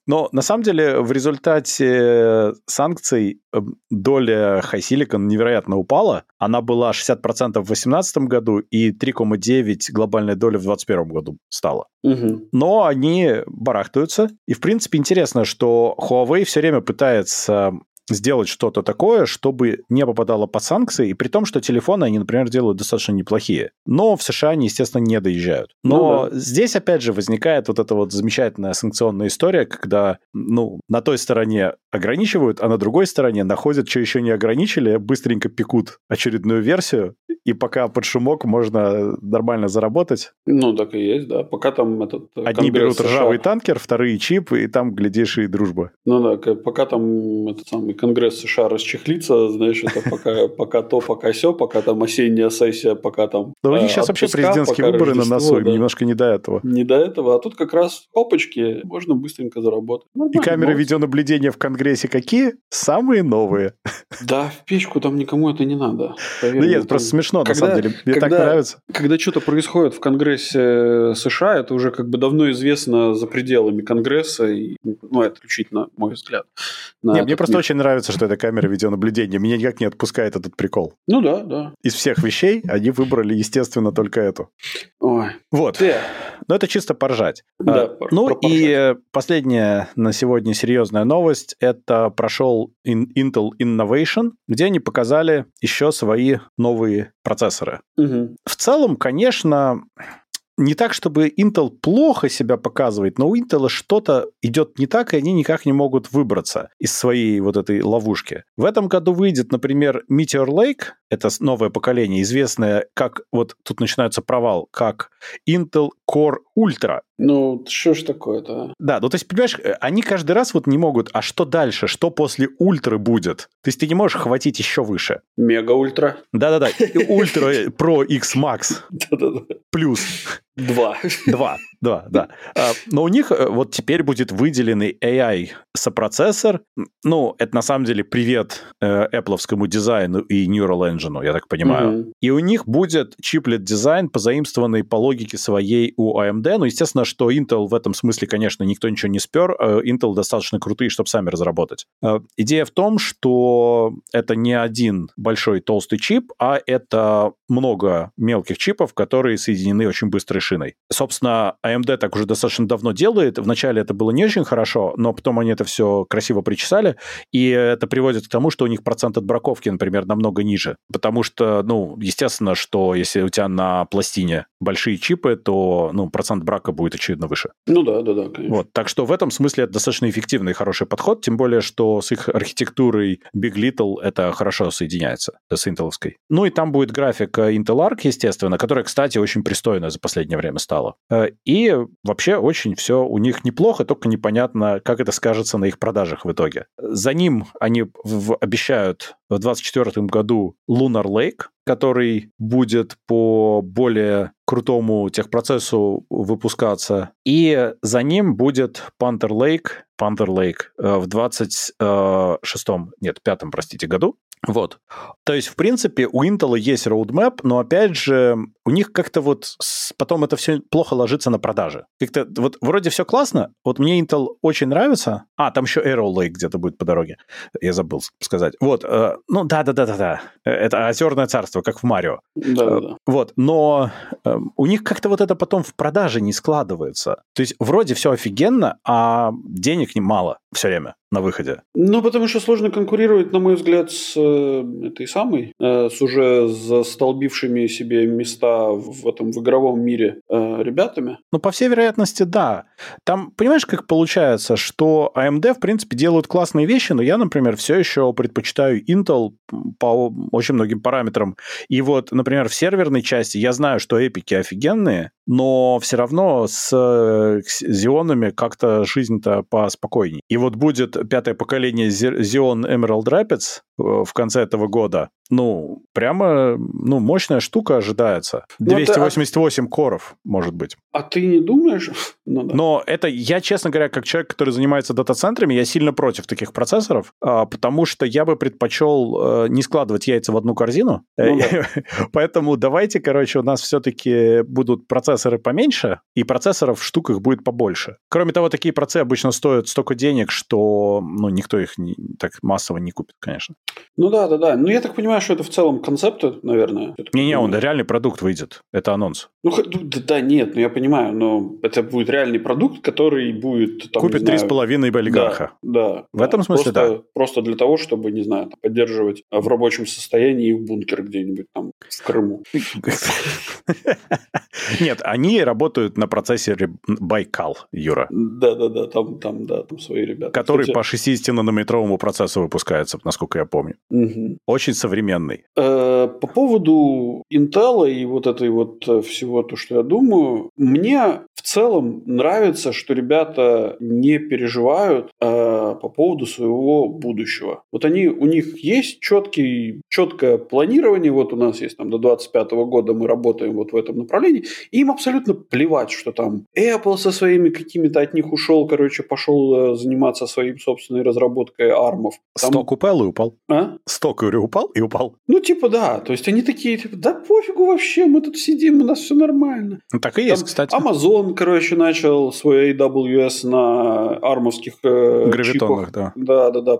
Но на самом деле в результате санкций эм, доля Silicon невероятно упала. Она была 60% в 2018 году и 3,9% глобальная доля в 2021 году стала. Угу. Но они барахтаются. И, в принципе, интересно, что Huawei все время пытается сделать что-то такое, чтобы не попадало под санкции, и при том, что телефоны они, например, делают достаточно неплохие. Но в США они, естественно, не доезжают. Но ну, да. здесь, опять же, возникает вот эта вот замечательная санкционная история, когда, ну, на той стороне ограничивают, а на другой стороне находят, что еще не ограничили, быстренько пекут очередную версию, и пока под шумок можно нормально заработать. Ну, так и есть, да. Пока там этот... Э, Одни берут США... ржавый танкер, вторые чип, и там, глядишь, и дружба. Ну да, пока там этот самый Конгресс США расчехлится, знаешь, это пока, [LAUGHS] пока то, пока все, пока там осенняя сессия, пока там Да у них сейчас вообще президентские выборы на носу, немножко не до этого. Не до этого, а тут как раз опачки, можно быстренько заработать. и камеры видеонаблюдения в Конгрессе какие? Самые новые. [LAUGHS] Да, в печку там никому это не надо. Да нет, просто смешно, на самом деле. Мне так нравится. Когда что-то происходит в Конгрессе США, это уже как бы давно известно за пределами Конгресса, и, ну, это исключительно мой взгляд. Не, мне просто очень нравится, что это камера видеонаблюдения. Меня никак не отпускает этот прикол. Ну да, да. Из всех вещей они выбрали, естественно, только эту. Ой. Вот. Ты. Но это чисто поржать. Да, а, ну и последняя на сегодня серьезная новость. Это прошел Intel Innovation, где они показали еще свои новые процессоры. Угу. В целом, конечно, не так, чтобы Intel плохо себя показывает, но у Intel что-то идет не так, и они никак не могут выбраться из своей вот этой ловушки. В этом году выйдет, например, Meteor Lake, это новое поколение, известное как, вот тут начинается провал, как Intel Core Ultra. Ну, что ж такое-то? А? Да, ну то есть, понимаешь, э, они каждый раз вот не могут, а что дальше, что после ультры будет? То есть ты не можешь хватить еще выше. Мега-ультра. Да-да-да, ультра [LAUGHS] Pro X Max. Да-да-да. Плюс. Два. Два, два, да. А, но у них э, вот теперь будет выделенный AI сопроцессор. Ну, это на самом деле привет э, Apple дизайну и Neural Engine, я так понимаю. Угу. И у них будет чиплет дизайн, позаимствованный по логике своей у AMD. Ну, естественно, что Intel в этом смысле, конечно, никто ничего не спер. Э, Intel достаточно крутые, чтобы сами разработать. Идея в том, что это не один большой толстый чип, а это много мелких чипов, которые соединены очень быстрой шиной. Собственно, AMD так уже достаточно давно делает. Вначале это было не очень хорошо, но потом они это все красиво причесали, и это приводит к тому, что у них процент отбраковки, например, намного ниже. Потому что, ну, естественно, что если у тебя на пластине большие чипы, то, ну, процент брака будет очевидно выше. Ну да, да, да, конечно. Вот, так что в этом смысле это достаточно эффективный и хороший подход, тем более, что с их архитектурой Big Little это хорошо соединяется с интеловской. Ну и там будет график Intel Arc, естественно, которая, кстати, очень пристойная за последнее время стала. Э, и вообще очень все у них неплохо, только непонятно, как это скажется на их продажах в итоге. За ним они в, обещают в 2024 году Lunar Lake, который будет по более крутому техпроцессу выпускаться. И за ним будет Panther Lake, Panther Lake э, в 26-м, нет, пятом, простите, году. Вот. То есть, в принципе, у Intel есть roadmap, но, опять же, у них как-то вот потом это все плохо ложится на продаже. Как-то вот вроде все классно, вот мне Intel очень нравится. А, там еще Arrow Lake где-то будет по дороге. Я забыл сказать. Вот, э, ну да-да-да-да-да. Это озерное царство, как в Марио. Да-да-да. Э, вот, но э, у них как-то вот это потом в продаже не складывается. То есть вроде все офигенно, а денег немало все время на выходе. Ну, потому что сложно конкурировать, на мой взгляд, с э, этой самой, э, с уже застолбившими себе места в этом в игровом мире э, ребятами. Ну, по всей вероятности, да. Там, понимаешь, как получается, что AMD, в принципе, делают классные вещи, но я, например, все еще предпочитаю Intel по очень многим параметрам. И вот, например, в серверной части я знаю, что эпики офигенные, но все равно с Xeon как-то жизнь-то поспокойней. И вот будет пятое поколение Xeon Emerald Rapids э, в конце этого года, ну, прямо, ну, мощная штука ожидается. 288 ну, ты, а... коров, может быть. А ты не думаешь? [LAUGHS] ну, да. Но это, я, честно говоря, как человек, который занимается дата-центрами, я сильно против таких процессоров, а, потому что я бы предпочел а, не складывать яйца в одну корзину. Ну, да. [LAUGHS] Поэтому давайте, короче, у нас все-таки будут процессоры поменьше, и процессоров в штуках будет побольше. Кроме того, такие процессы обычно стоят столько денег, что, ну, никто их не, так массово не купит, конечно. Ну да, да, да. Ну, я так понимаю, что это в целом концепты, наверное. Не-не, он реальный продукт выйдет. Это анонс. Ну, да, да, нет, но я понимаю, но это будет реальный продукт, который будет... Там, Купит три с половиной олигарха. Да, да. В этом смысле, просто, да. Просто для того, чтобы, не знаю, поддерживать в рабочем состоянии их бункер где-нибудь там в Крыму. [LAUGHS] Нет, они работают на процессоре Байкал, Юра. Да-да-да, там, там, да, там свои ребята. Который по 60-нанометровому процессу выпускается, насколько я помню. Очень современный. Э, по поводу Intel и вот этой вот э, всего то, что я думаю, мне в целом нравится, что ребята не переживают э, по поводу своего будущего. Вот они, у них есть четкий, четкое планирование, вот у нас есть там до 25 года мы работаем вот в этом направлении, и им абсолютно плевать, что там Apple со своими какими-то от них ушел, короче, пошел э, заниматься своей собственной разработкой армов. Там... Сток упал и упал. А? Сток, говорю, упал и упал. Ну, типа, да. То есть, они такие, типа, да пофигу вообще, мы тут сидим, у нас все нормально. Ну, так и есть, там кстати. Amazon, короче, начал свой AWS на армовских э, Гравитонах, чипах. да. Да, да, да,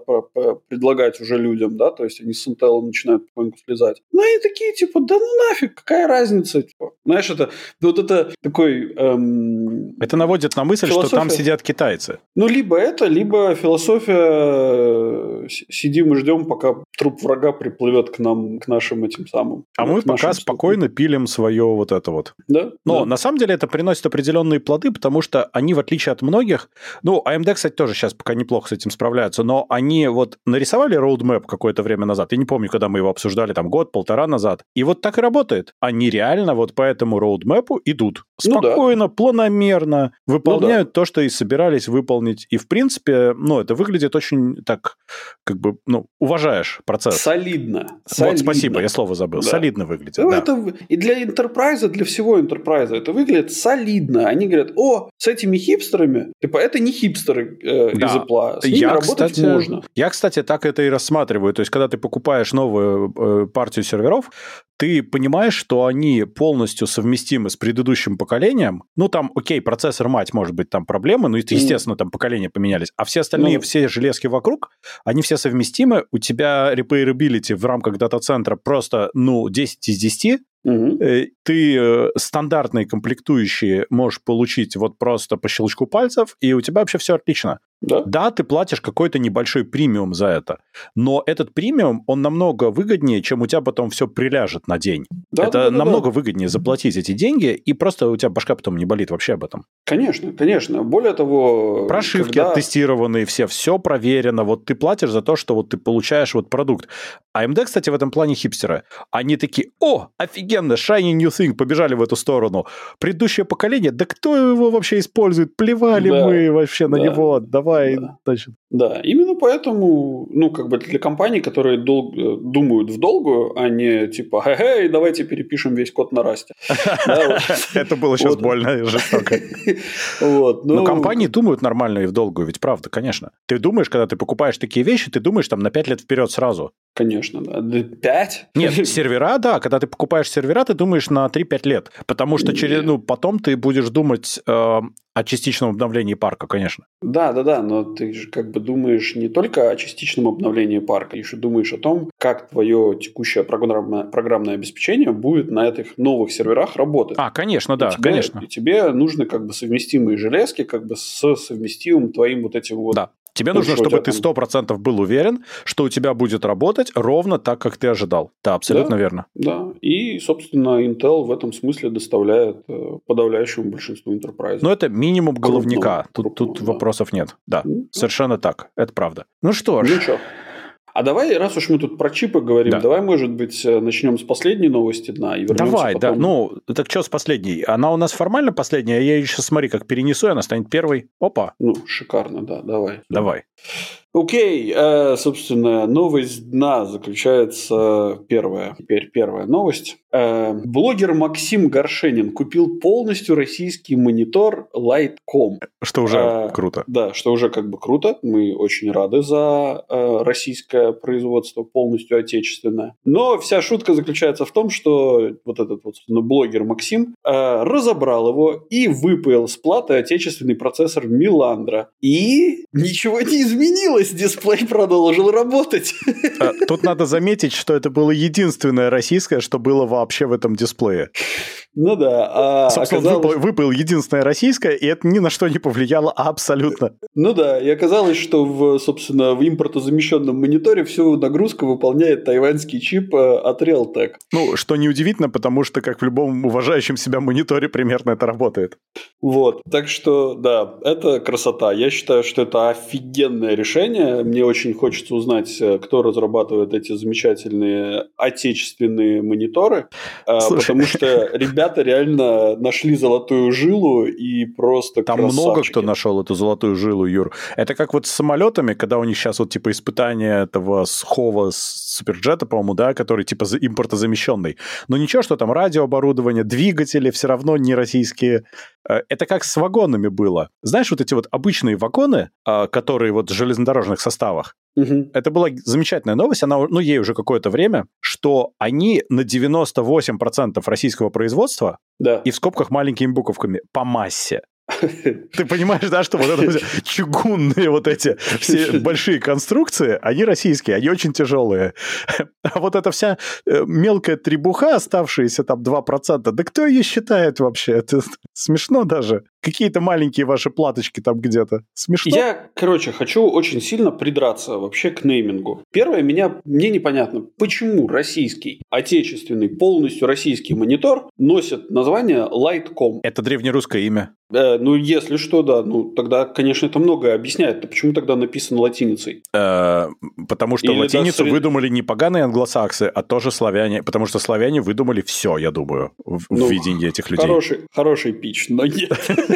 предлагать уже людям, да, то есть они с Intel начинают потихоньку слезать. Ну, и такие, типа, да ну нафиг, какая разница, типа. Знаешь, это вот это такой... Эм, это наводит на мысль, философия. что там сидят китайцы. Ну, либо это, либо философия э, сидим и ждем, пока труп врага приплывет к нам, к нашим этим самым. А мы пока спокойно пилим свое вот это вот. Да. Но да. на самом деле это приносит определенные плоды, потому что они, в отличие от многих, ну, AMD, кстати, тоже сейчас пока неплохо с этим справляются, но они вот нарисовали роудмэп какое-то время назад. Я не помню, когда мы его обсуждали, там год, полтора назад. И вот так и работает. Они реально вот по этому роудмэпу идут. Спокойно, ну, да. планомерно выполняют ну, да. то, что и собирались выполнить. И, в принципе, ну, это выглядит очень так, как бы, ну, уважаешь процесс. Солидно. Вот, Солидно. спасибо, я слово забыл. Да. Солидно выглядит. Ну, да. это и для интерпрайза, для всего интерпрайза это выглядит солидно. Они говорят, о, с этими хипстерами, типа, это не хипстеры э, да. из Apple, с ними я, работать кстати, можно. Я, кстати, так это и рассматриваю. То есть, когда ты покупаешь новую э, партию серверов, ты понимаешь, что они полностью совместимы с предыдущим поколением. Ну, там, окей, процессор мать, может быть, там проблемы, но это, естественно, там поколения поменялись. А все остальные, ну, все железки вокруг, они все совместимы. У тебя repairability в рамках дата-центра просто, ну, 10 из 10. Угу. Ты э, стандартные комплектующие можешь получить вот просто по щелчку пальцев, и у тебя вообще все отлично. Да. да, ты платишь какой-то небольшой премиум за это, но этот премиум, он намного выгоднее, чем у тебя потом все приляжет на день. Да, это да, да, намного да. выгоднее заплатить эти деньги, и просто у тебя башка потом не болит вообще об этом. Конечно, конечно. Более того... Прошивки когда... оттестированные все, все проверено. Вот ты платишь за то, что вот ты получаешь вот продукт. AMD, кстати, в этом плане хипстеры. Они такие, о, офигенно, shiny new thing, побежали в эту сторону. Предыдущее поколение, да кто его вообще использует? Плевали Да, мы вообще на да, него. Давай, да. значит. Да, именно поэтому, ну, как бы для компаний, которые дол- э, думают в долгую, а не типа, хе-хей, давайте перепишем весь код на расте. [LAUGHS] Это было сейчас больно и жестоко. [LAUGHS] Но ну, компании думают нормально и в долгую, ведь правда, конечно. Ты думаешь, когда ты покупаешь такие вещи, ты думаешь там на 5 лет вперед сразу. Конечно, да. Да, Пять? Нет, [LAUGHS] сервера, да. Когда ты покупаешь сервера, ты думаешь на 3-5 лет. Потому что через, ну, потом ты будешь думать э, о частичном обновлении парка, конечно. Да, да, да, но ты же как бы думаешь не только о частичном обновлении парка, еще думаешь о том, как твое текущее программное, программное обеспечение будет на этих новых серверах работать. А, конечно, да, и тебе, конечно. И тебе нужны как бы совместимые железки как бы с совместимым твоим вот этим вот Да. Тебе Ну, нужно, чтобы ты там? 100% был уверен, что у тебя будет работать ровно так, как ты ожидал. Да, абсолютно Да. верно. Да, и, собственно, Intel в этом смысле доставляет э, подавляющему большинству enterprise. Но это минимум головника. Тут, крупного, тут да. вопросов нет. Да, Ну, совершенно так. Это правда. Ну что ж, Ну что? А давай, раз уж мы тут про чипы говорим, Да. давай, может быть, э, начнем с последней новости дна и вернемся давай, да. потом. Ну, так что с последней? Она у нас формально последняя, а я ее сейчас, смотри, как перенесу, и она станет первой. Опа, Ну, шикарно, да, давай. давай. Окей, э, собственно, новость дна заключается первая. Теперь первая новость. Э, блогер Максим Горшенин купил полностью российский монитор Lightcom. Что уже А, круто. Да, что уже как бы круто. Мы очень рады за э, российское производство, полностью отечественное. Но вся шутка заключается в том, что вот этот вот собственно, блогер Максим э, разобрал его и выпаял с платы отечественный процессор Миландра. И ничего не изменилось дисплей продолжил работать. А, тут надо заметить, что это было единственное российское, что было вообще в этом дисплее. Ну да. А Собственно, оказалось... выпал, выпал единственное российское, и это ни на что не повлияло абсолютно. Ну да, и оказалось, что в, собственно, в импортозамещенном мониторе всю нагрузку выполняет тайваньский чип э, от Realtek. Ну, что неудивительно, потому что, как в любом уважающем себя мониторе, примерно это работает. Вот, так что, да, это красота. Я считаю, что это офигенное решение. Мне очень хочется узнать, э, кто разрабатывает эти замечательные отечественные мониторы, э, Слушай. потому что ребята реально нашли золотую жилу и просто Там много кто нашел эту золотую жилу, Юр. Это как вот с самолетами, когда у них сейчас вот типа испытание этого схова с суперджета, по-моему, да, который типа импортозамещенный. Но ничего, что там радиооборудование, двигатели все равно не российские. Э, это как с вагонами было. Знаешь, вот эти вот обычные вагоны, а, которые вот в железнодорожных составах, Угу. Это была замечательная новость, она, ну, ей уже какое-то время, что они на 98% российского производства, да. и в скобках маленькими буковками, по массе. Ты понимаешь, да, что вот это [LAUGHS] чугунные вот эти все большие конструкции, они российские, они очень тяжелые. [LAUGHS] А вот эта вся э, мелкая требуха, оставшаяся там 2%, да кто ее считает вообще? Это [LAUGHS] смешно даже. Какие-то маленькие ваши платочки там где-то. Смешно. Я, короче, хочу очень сильно придраться вообще к неймингу. Первое, меня, мне непонятно, почему российский, отечественный, полностью российский монитор носит название Lightcom. Это древнерусское имя. Э, ну, если что, да. Ну, тогда, конечно, это многое объясняет. Почему тогда написано латиницей? Э, потому что Или латиницу сред... выдумали не поганые англосаксы, а тоже славяне. Потому что славяне выдумали все, я думаю, в, ну, в видении этих людей. Хороший, хороший пич, но нет. [LAUGHS]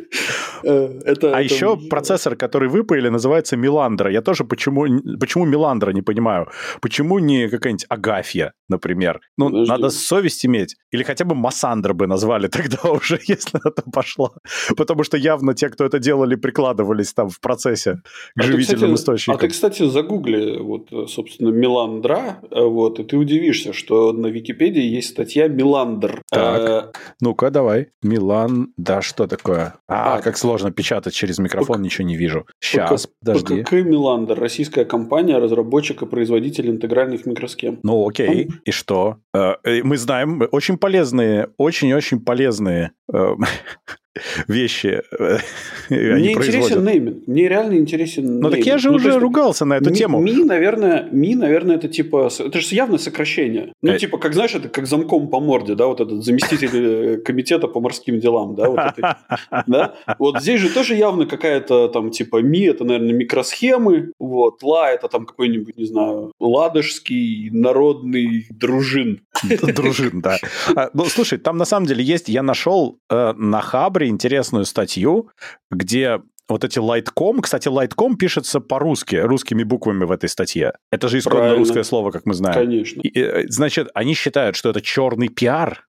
[LAUGHS] это, а это... еще процессор, который выпаяли, называется Миландра. Я тоже почему, почему Миландра не понимаю. Почему не какая-нибудь Агафья, например? Ну, Подожди. надо совесть иметь. Или хотя бы Массандра бы назвали [LAUGHS] тогда уже, [LAUGHS] если это пошло. Потому что явно те, кто это делали, прикладывались там в процессе к а живительным кстати, источникам. А ты, кстати, загугли, вот, собственно, Миландра, э, вот, и ты удивишься, что на Википедии есть статья Миландр. Так, а... ну-ка, давай. Милан, да, что такое? А, а как сложно печатать через микрофон, П- ничего не вижу. Сейчас, П- подожди. ПКК Миландр, российская компания, разработчик и производитель интегральных микросхем. Ну окей, ну. и что? Э, мы знаем, очень полезные, очень-очень полезные э, [LAUGHS] вещи э, Мне интересен нейминг. Мне реально интересен Ну так я же ну, уже есть, ругался на эту ми, тему. Ми, наверное, Ми, наверное, это типа... Это же явное сокращение. Ну, э... типа, как, знаешь, это как замком по морде, да, вот этот заместитель э, комитета по морским делам, да, вот это, да? Вот здесь же тоже явно какая-то там, типа, Ми, это, наверное, микросхемы, вот, Ла, это там какой-нибудь, не знаю, ладожский народный дружин. Дружин, да. А, ну, слушай, там на самом деле есть, я нашел э, на Хабре интересную статью, где вот эти Light.com, кстати, Light.com пишется по-русски, русскими буквами в этой статье. Это же исконно Правильно. русское слово, как мы знаем. Конечно. И, э, значит, они считают, что это черный пиар.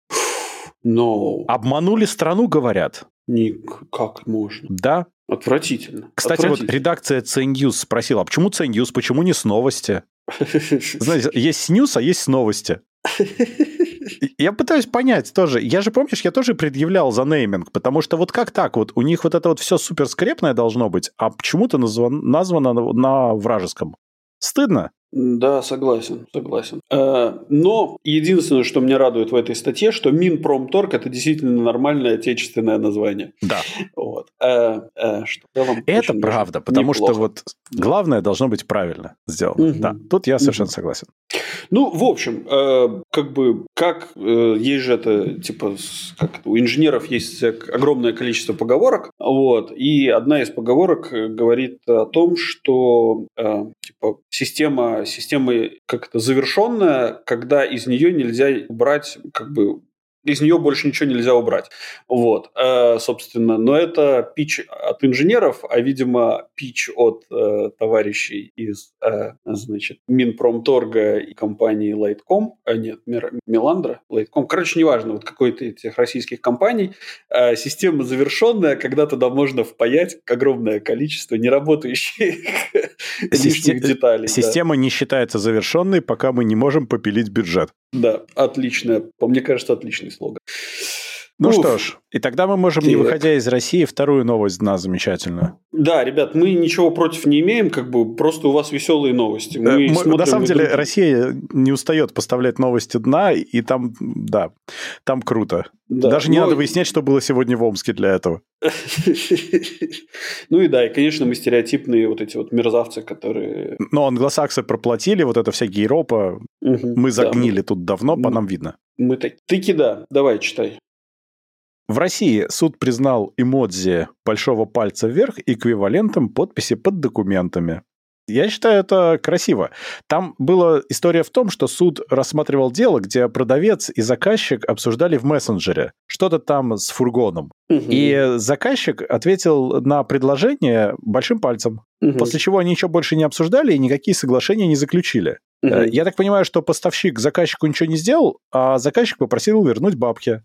Но... Обманули страну, говорят. Ник, как можно? Да. Отвратительно. Кстати, Отвратительно. вот редакция CNews спросила, а почему CNews, почему не с новости? [LAUGHS] Знаете, есть News, а есть новости. [LAUGHS] Я пытаюсь понять тоже. Я же, помнишь, я тоже предъявлял за нейминг, потому что вот как так? Вот у них вот это вот все супер скрепное должно быть, а почему-то названо, названо на вражеском. Стыдно. Да, согласен, согласен. Э, но единственное, что меня радует в этой статье, что Минпромторг это действительно нормальное отечественное название. Да. Вот. Э, э, что это правда, потому неплохо. что вот главное должно быть правильно сделано. Угу. Да, тут я совершенно угу. согласен. Ну, в общем, как бы, как есть же это, типа, как у инженеров есть огромное количество поговорок, вот, и одна из поговорок говорит о том, что, типа, система система как это завершенная, когда из нее нельзя убрать как бы из нее больше ничего нельзя убрать. Вот, э, собственно, но это пич от инженеров, а, видимо, пич от э, товарищей из, э, значит, Минпромторга и компании Lightcom, а нет, Миландра, Lightcom, короче, неважно, вот какой-то этих российских компаний, э, система завершенная, когда туда можно впаять огромное количество неработающих [LAUGHS] [LAUGHS] лишних деталей. Система не считается завершенной, пока мы не можем попилить бюджет. Да, отличная, мне кажется, отличный слоган. Ну Уф. что ж, и тогда мы можем, не Так. выходя из России, вторую новость на замечательную. Да, ребят, мы ничего против не имеем, как бы просто у вас веселые новости. Э, Мы мы- смотрим на самом деле другие. Россия не устает поставлять новости дна, и там, да, там круто. Да, Даже не но- надо выяснять, что было сегодня в Омске для этого. [LAUGHS] Ну и да, и, конечно, мы стереотипные вот эти вот мерзавцы, которые... Но англосаксы проплатили, вот это вся гейропа, мы загнили тут давно, по нам видно. Мы так... Таки да, давай, читай. В России суд признал эмодзи большого пальца вверх эквивалентом подписи под документами. Я считаю это красиво. Там была история в том, что суд рассматривал дело, где продавец и заказчик обсуждали в мессенджере что-то там с фургоном. Мгм, И заказчик ответил на предложение большим пальцем, мгм, после чего они еще больше не обсуждали и никакие соглашения не заключили. Э, Я так понимаю, что поставщик заказчику ничего не сделал, а заказчик попросил вернуть бабки.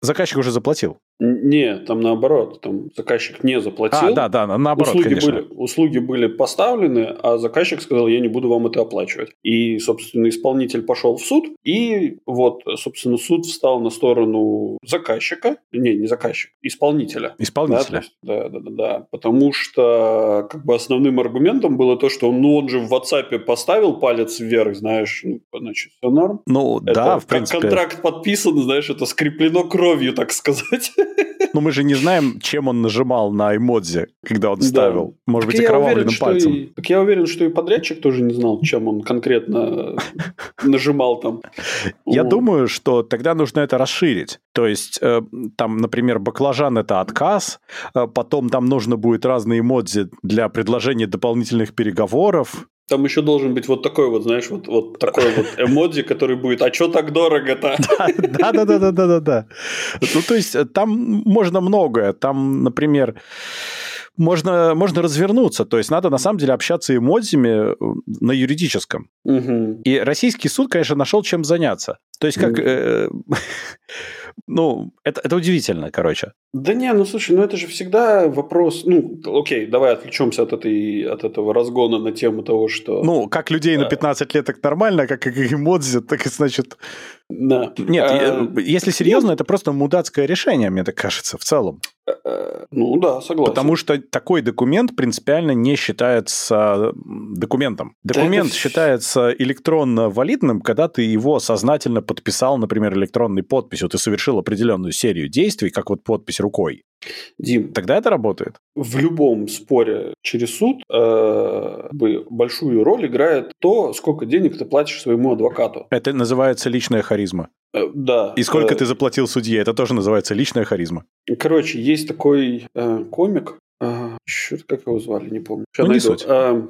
Заказчик уже заплатил. Не, там наоборот, там заказчик не заплатил. А, да, да, на- наоборот, услуги, конечно. были, услуги были поставлены, а заказчик сказал, я не буду вам это оплачивать. И, собственно, исполнитель пошел в суд, и вот, собственно, суд встал на сторону заказчика, не, не заказчик, исполнителя. Исполнителя. да, да, да, да. Потому что как бы основным аргументом было то, что ну, он же в WhatsApp поставил палец вверх, знаешь, ну, значит, все норм. Ну, Это да, в как принципе. контракт подписан, знаешь, это скреплено кровью, так сказать. Но мы же не знаем, чем он нажимал на эмодзи, когда он Да. ставил. Может Так быть, окровавленным уверен, пальцем. и- так я уверен, что и подрядчик тоже не знал, чем он конкретно [LAUGHS] нажимал там. Я думаю, что тогда нужно это расширить. То есть, э, там, например, баклажан это отказ, э, потом там нужно будет разные эмодзи для предложения дополнительных переговоров. Там еще должен быть вот такой вот, знаешь, вот, вот такой вот эмодзи, который будет, а что так дорого-то? [LAUGHS] Да, да, да, да, да, да, да. Ну, то есть, э, там можно многое. Там, например, можно, можно развернуться. То есть, надо на самом деле общаться эмодзями э, на юридическом. Мгм. И российский суд, конечно, нашел чем заняться. То есть, как... Э, [LAUGHS] ну, это, это удивительно, короче. Да не, ну слушай, ну это же всегда вопрос, ну окей, давай отвлечемся от, этой, от этого разгона на тему того, что... Ну, как людей на Да. 15 лет так нормально, как и эмодзи, так и значит... да. Нет, А, э, если серьезно, это просто мудацкое решение, мне так кажется, в целом. э, ну да, согласен. Потому что такой документ принципиально не считается документом. Документ считается электронно валидным, когда ты его сознательно подписал, например, электронной подписью. Ты совершил определенную серию действий, как вот подпись рукой. Дим, Тогда это работает. в любом споре через суд э, большую роль играет то, сколько денег ты платишь своему адвокату. Это называется личная харизма. Э, да. И сколько Э, ты заплатил судье, это тоже называется личная харизма. Короче, есть такой э, комик. Черт, как его звали, не помню. Щас Ну, не найду. суть. Э,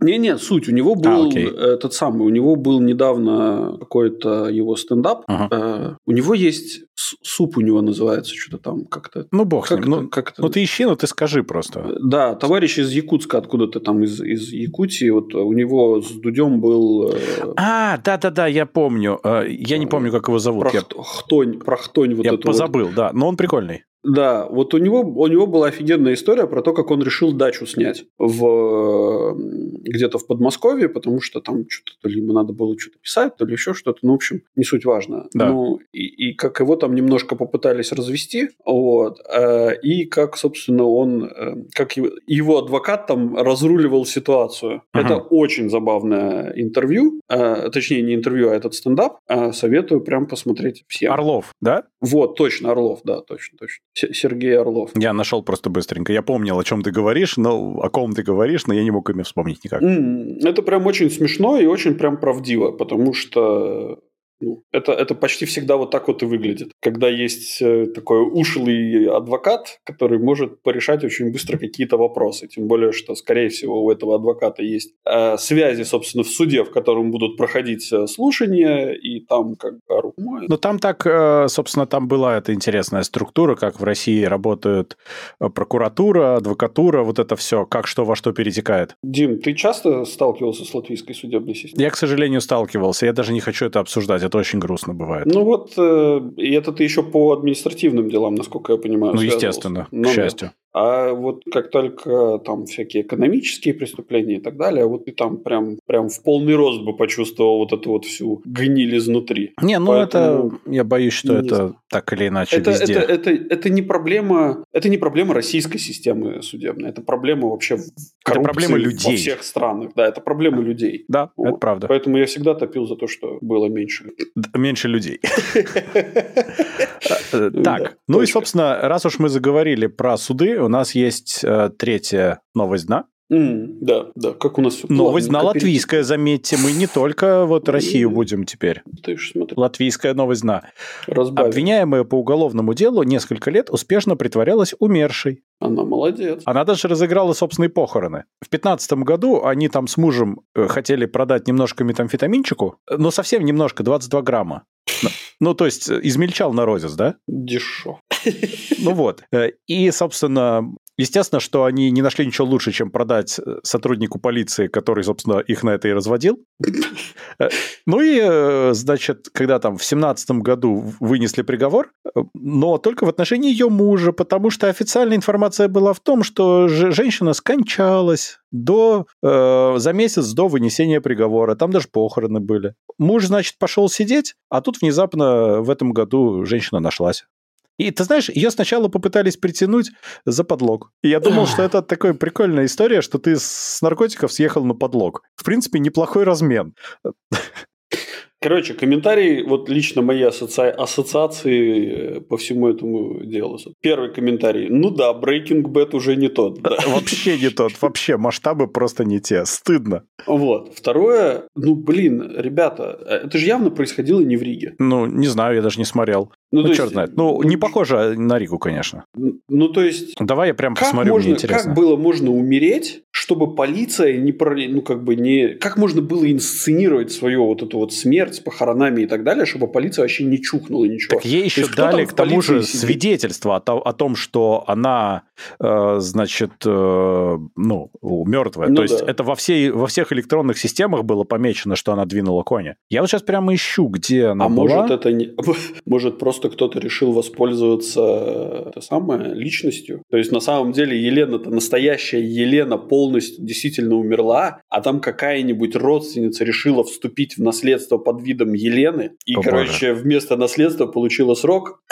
Не-не, суть. У него был окей. этот самый, у него был недавно какой-то его стендап. Ага. Э, У него есть суп, у него называется что-то там как-то. Ну, бог с Как, ним. Ну, как ну, ты ищи, но ты скажи просто. Да, товарищ из Якутска, откуда-то там из, из Якутии, вот у него с Дудем был э, А, да-да-да, я помню. Э, Я не помню, как его зовут. Я, прохт- хтонь, прохтонь вот я эту вот. позабыл, да. Но он прикольный. Да, вот у него, у него была офигенная история про то, как он решил дачу снять в, где-то в Подмосковье, потому что там что-то то ли ему надо было что-то писать, то ли еще что-то. Ну, в общем, не суть важно. Да. Ну, и, и как его там немножко попытались развести, вот, э, и как, собственно, он, э, как его, его адвокат там разруливал ситуацию. Ага. Это очень забавное интервью, э, точнее, не интервью, а этот стендап. Э, советую прям посмотреть всем. Орлов, да? Вот, точно, Орлов, да, точно, точно. Се- Сергей Орлов. Я нашел просто быстренько. Я помнил, о чем ты говоришь, но о ком ты говоришь, но я не мог имя вспомнить никак. Это прям очень смешно и очень прям правдиво, потому что это, это почти всегда вот так вот и выглядит. Когда есть э, такой ушлый адвокат, который может порешать очень быстро какие-то вопросы. Тем более, что, скорее всего, у этого адвоката есть э, связи, собственно, в суде, в котором будут проходить э, слушания, и там как бы моет. Ну, там так, э, собственно, там была эта интересная структура, как в России работают прокуратура, адвокатура, вот это все, как что во что перетекает. Дим, ты часто сталкивался с латвийской судебной системой? Я, к сожалению, сталкивался, я даже не хочу это обсуждать, это очень грустно бывает. Ну вот, э, и это ты еще по административным делам, насколько я понимаю. Ну, естественно, Ну, к да. счастью. А вот как только там всякие экономические преступления и так далее, вот ты там прям, прям в полный рост бы почувствовал вот эту вот всю гниль изнутри. Не, ну Поэтому... это, я боюсь, что это знаю. так или иначе это, везде. Это, это, это, не проблема, это не проблема российской системы судебной, это проблема вообще это проблема людей. во всех странах. Да, это проблема людей. Да, вот. это правда. Поэтому я всегда топил за то, что было меньше. Меньше людей. [LAUGHS] Э, так, ну и, собственно, раз уж мы заговорили про суды, у нас есть э, третья новость дна. Mm, да, да, как у нас все Новость на латвийская, заметьте, мы не только вот Россию будем теперь. Латвийская новость на. Разбавим. Обвиняемая по уголовному делу несколько лет успешно притворялась умершей. Она молодец. Она даже разыграла собственные похороны. В 15 году они там с мужем э, хотели продать немножко метамфетаминчику, но совсем немножко, 22 грамма. Ну, то есть измельчал народец, да? Дешево. [LAUGHS] Ну вот. Э, и, собственно, Естественно, что они не нашли ничего лучше, чем продать э, сотруднику полиции, который, собственно, их на это и разводил. Э, ну и, значит, когда там в семнадцатом году вынесли приговор, но только в отношении ее мужа, потому что официальная информация была в том, что женщина скончалась до, э, за месяц до вынесения приговора. Там даже похороны были. Муж, значит, пошел сидеть, а тут внезапно в этом году женщина нашлась. И ты знаешь, ее сначала попытались притянуть за подлог. И я думал, что это такая прикольная история, что ты с наркотиков съехал на подлог. В принципе, неплохой размен. Короче, комментарий, вот лично мои асоци... ассоциации э, по всему этому делу. Первый комментарий. Ну да, Breaking Bad уже не тот. Да. Вообще не тот. Вообще масштабы просто не те. Стыдно. Вот. Второе. Ну, блин, ребята, э, это же явно происходило не в Риге. Ну, не знаю, я даже не смотрел. Ну, ну черт есть, знает. Ну, не похоже на Ригу, конечно. Ну, то есть... Давай я прям посмотрю, можно, мне интересно. Как было можно умереть, чтобы полиция не... Ну, как бы не... Как можно было инсценировать свою вот эту вот смерть с похоронами и так далее, чтобы полиция вообще не чухнула ничего. Так ей еще есть, дали к тому же сидит? свидетельство о, о том, что она, э, значит, э, ну, мертвая. Ну, то да. есть это во, всей, во всех электронных системах было помечено, что она двинула коня. Я вот сейчас прямо ищу, где она а была. может это не... [LAUGHS] Может просто просто кто-то решил воспользоваться это самое, личностью. То есть на самом деле Елена-то настоящая Елена полностью действительно умерла, а там какая-нибудь родственница решила вступить в наследство под видом Елены и, О, короче, боже. вместо наследства получила срок.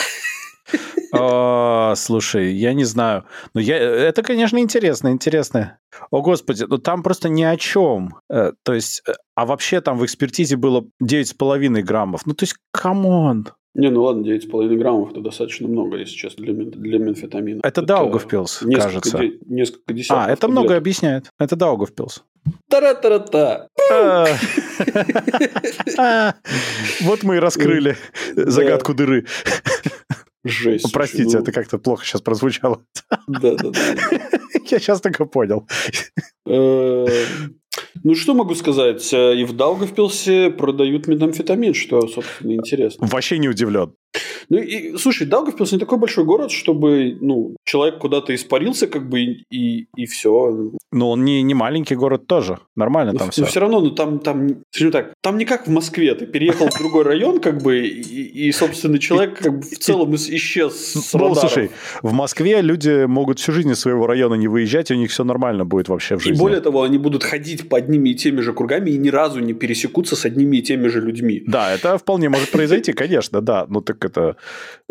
О, [LAUGHS] слушай, я не знаю. Но я, это, конечно, интересно, интересно. О, господи, ну там просто ни о чем. Э, то есть, э, а вообще там в экспертизе было 9,5 граммов. Ну, то есть, come on. Не, ну ладно, 9,5 граммов это достаточно много, если честно, для, для метамфетамина. Это, это Даугавпилс, кажется. Де, несколько десятков. А, это таблеток. многое объясняет. Это Даугавпилс. Тара-тара-та. [LAUGHS] Вот мы и раскрыли загадку дыры. Жесть. Простите, ну... это как-то плохо сейчас прозвучало. Да, да, да. [LAUGHS] Я сейчас только понял. Ну, что могу сказать? Э, и в Даугавпилсе продают метамфетамин, что, собственно, интересно. Вообще не удивлен. Ну, и, слушай, Даугавпилс не такой большой город, чтобы, ну, человек куда-то испарился, как бы, и, и все. Ну, он не, не маленький город тоже. Нормально там но, все. Но все равно, ну, там, там, скажем так, там не как в Москве. Ты переехал в другой район, как бы, и, и собственно, человек как бы в целом исчез с Ну, слушай, в Москве люди могут всю жизнь из своего района не выезжать, и у них все нормально будет вообще в жизни. И более того, они будут ходить по одними и теми же кругами и ни разу не пересекутся с одними и теми же людьми. Да, это вполне может произойти, конечно, да. Ну, так это...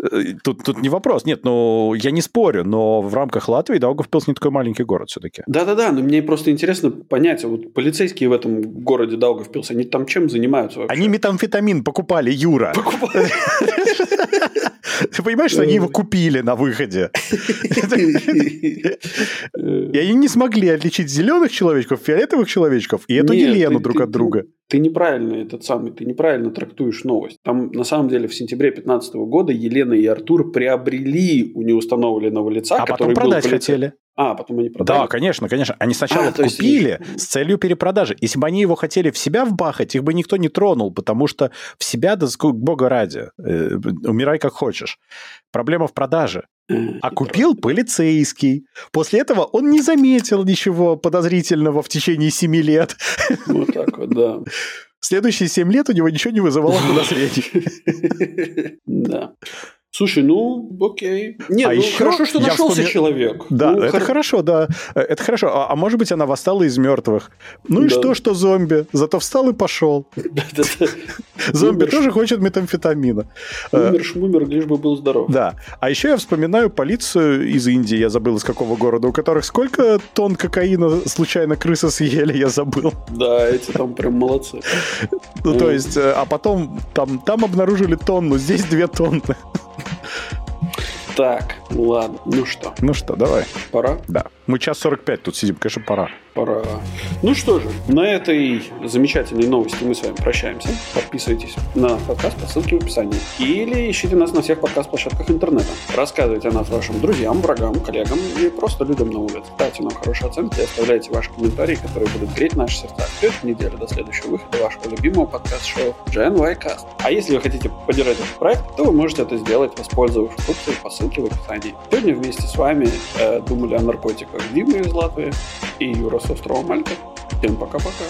Э, тут, тут не вопрос. Нет, ну, я не спорю, но в рамках Латвии Даугавпилс не такой маленький город все-таки. Да-да-да, но мне просто интересно понять, вот полицейские в этом городе Даугавпилс, они там чем занимаются вообще? Они метамфетамин покупали, Юра. Покупали? [LAUGHS] [LAUGHS] Ты понимаешь, что они его купили на выходе? [LAUGHS] И они не смогли отличить зеленых человечков, фиолетовых человечков и эту Елену друг от друга. Ты неправильно этот самый, ты неправильно трактуешь новость. Там на самом деле в сентябре 2015 года Елена и Артур приобрели у неустановленного лица, а который потом продать был хотели. А, потом они продали? Да, конечно, конечно. Они сначала а, купили есть... с целью перепродажи. Если бы они его хотели в себя вбахать, их бы никто не тронул, потому что в себя, да бога ради, э, умирай как хочешь. Проблема в продаже. А купил полицейский. После этого он не заметил ничего подозрительного в течение семи лет. Вот так вот, да. Следующие семь лет у него ничего не вызывало подозрений. [LAUGHS] Да. Слушай, ну, окей. Нет, А ну, еще хорошо, что нашелся вспомни- человек. Да, Ну, это хор- хорошо, да. Э, Это хорошо. А, а может быть, она восстала из мертвых. Ну и Да. что, что зомби? Зато встал и пошел. [LAUGHS] Зомби тоже хочет метамфетамина. Э, Умер, шмумер, лишь бы был здоров. Да. А еще я вспоминаю полицию из Индии, я забыл из какого города, у которых сколько тонн кокаина случайно крысы съели, я забыл. Да, эти там прям молодцы. Ну, то Мгм. есть, э, а потом там обнаружили тонну, здесь две тонны. Так, ладно, ну что, Ну что, давай. пора? Да. Мы час 45 тут сидим, конечно, пора. Пора. Ну что же, на этой замечательной новости мы с вами прощаемся. Подписывайтесь на подкаст по ссылке в описании. Или ищите нас на всех подкаст-площадках интернета. Рассказывайте о нас вашим друзьям, врагам, коллегам и просто людям на улице. Ставьте нам хорошие оценки и оставляйте ваши комментарии, которые будут греть наши сердца. Эту неделю до следующего выхода вашего любимого подкаст-шоу GNY Cast. А если вы хотите поддержать этот проект, то вы можете это сделать, воспользовавшись функцией по ссылке в описании. Сегодня вместе с вами э, думали о наркотиках Дима из Латвии и Юра с Мальта. Всем пока-пока.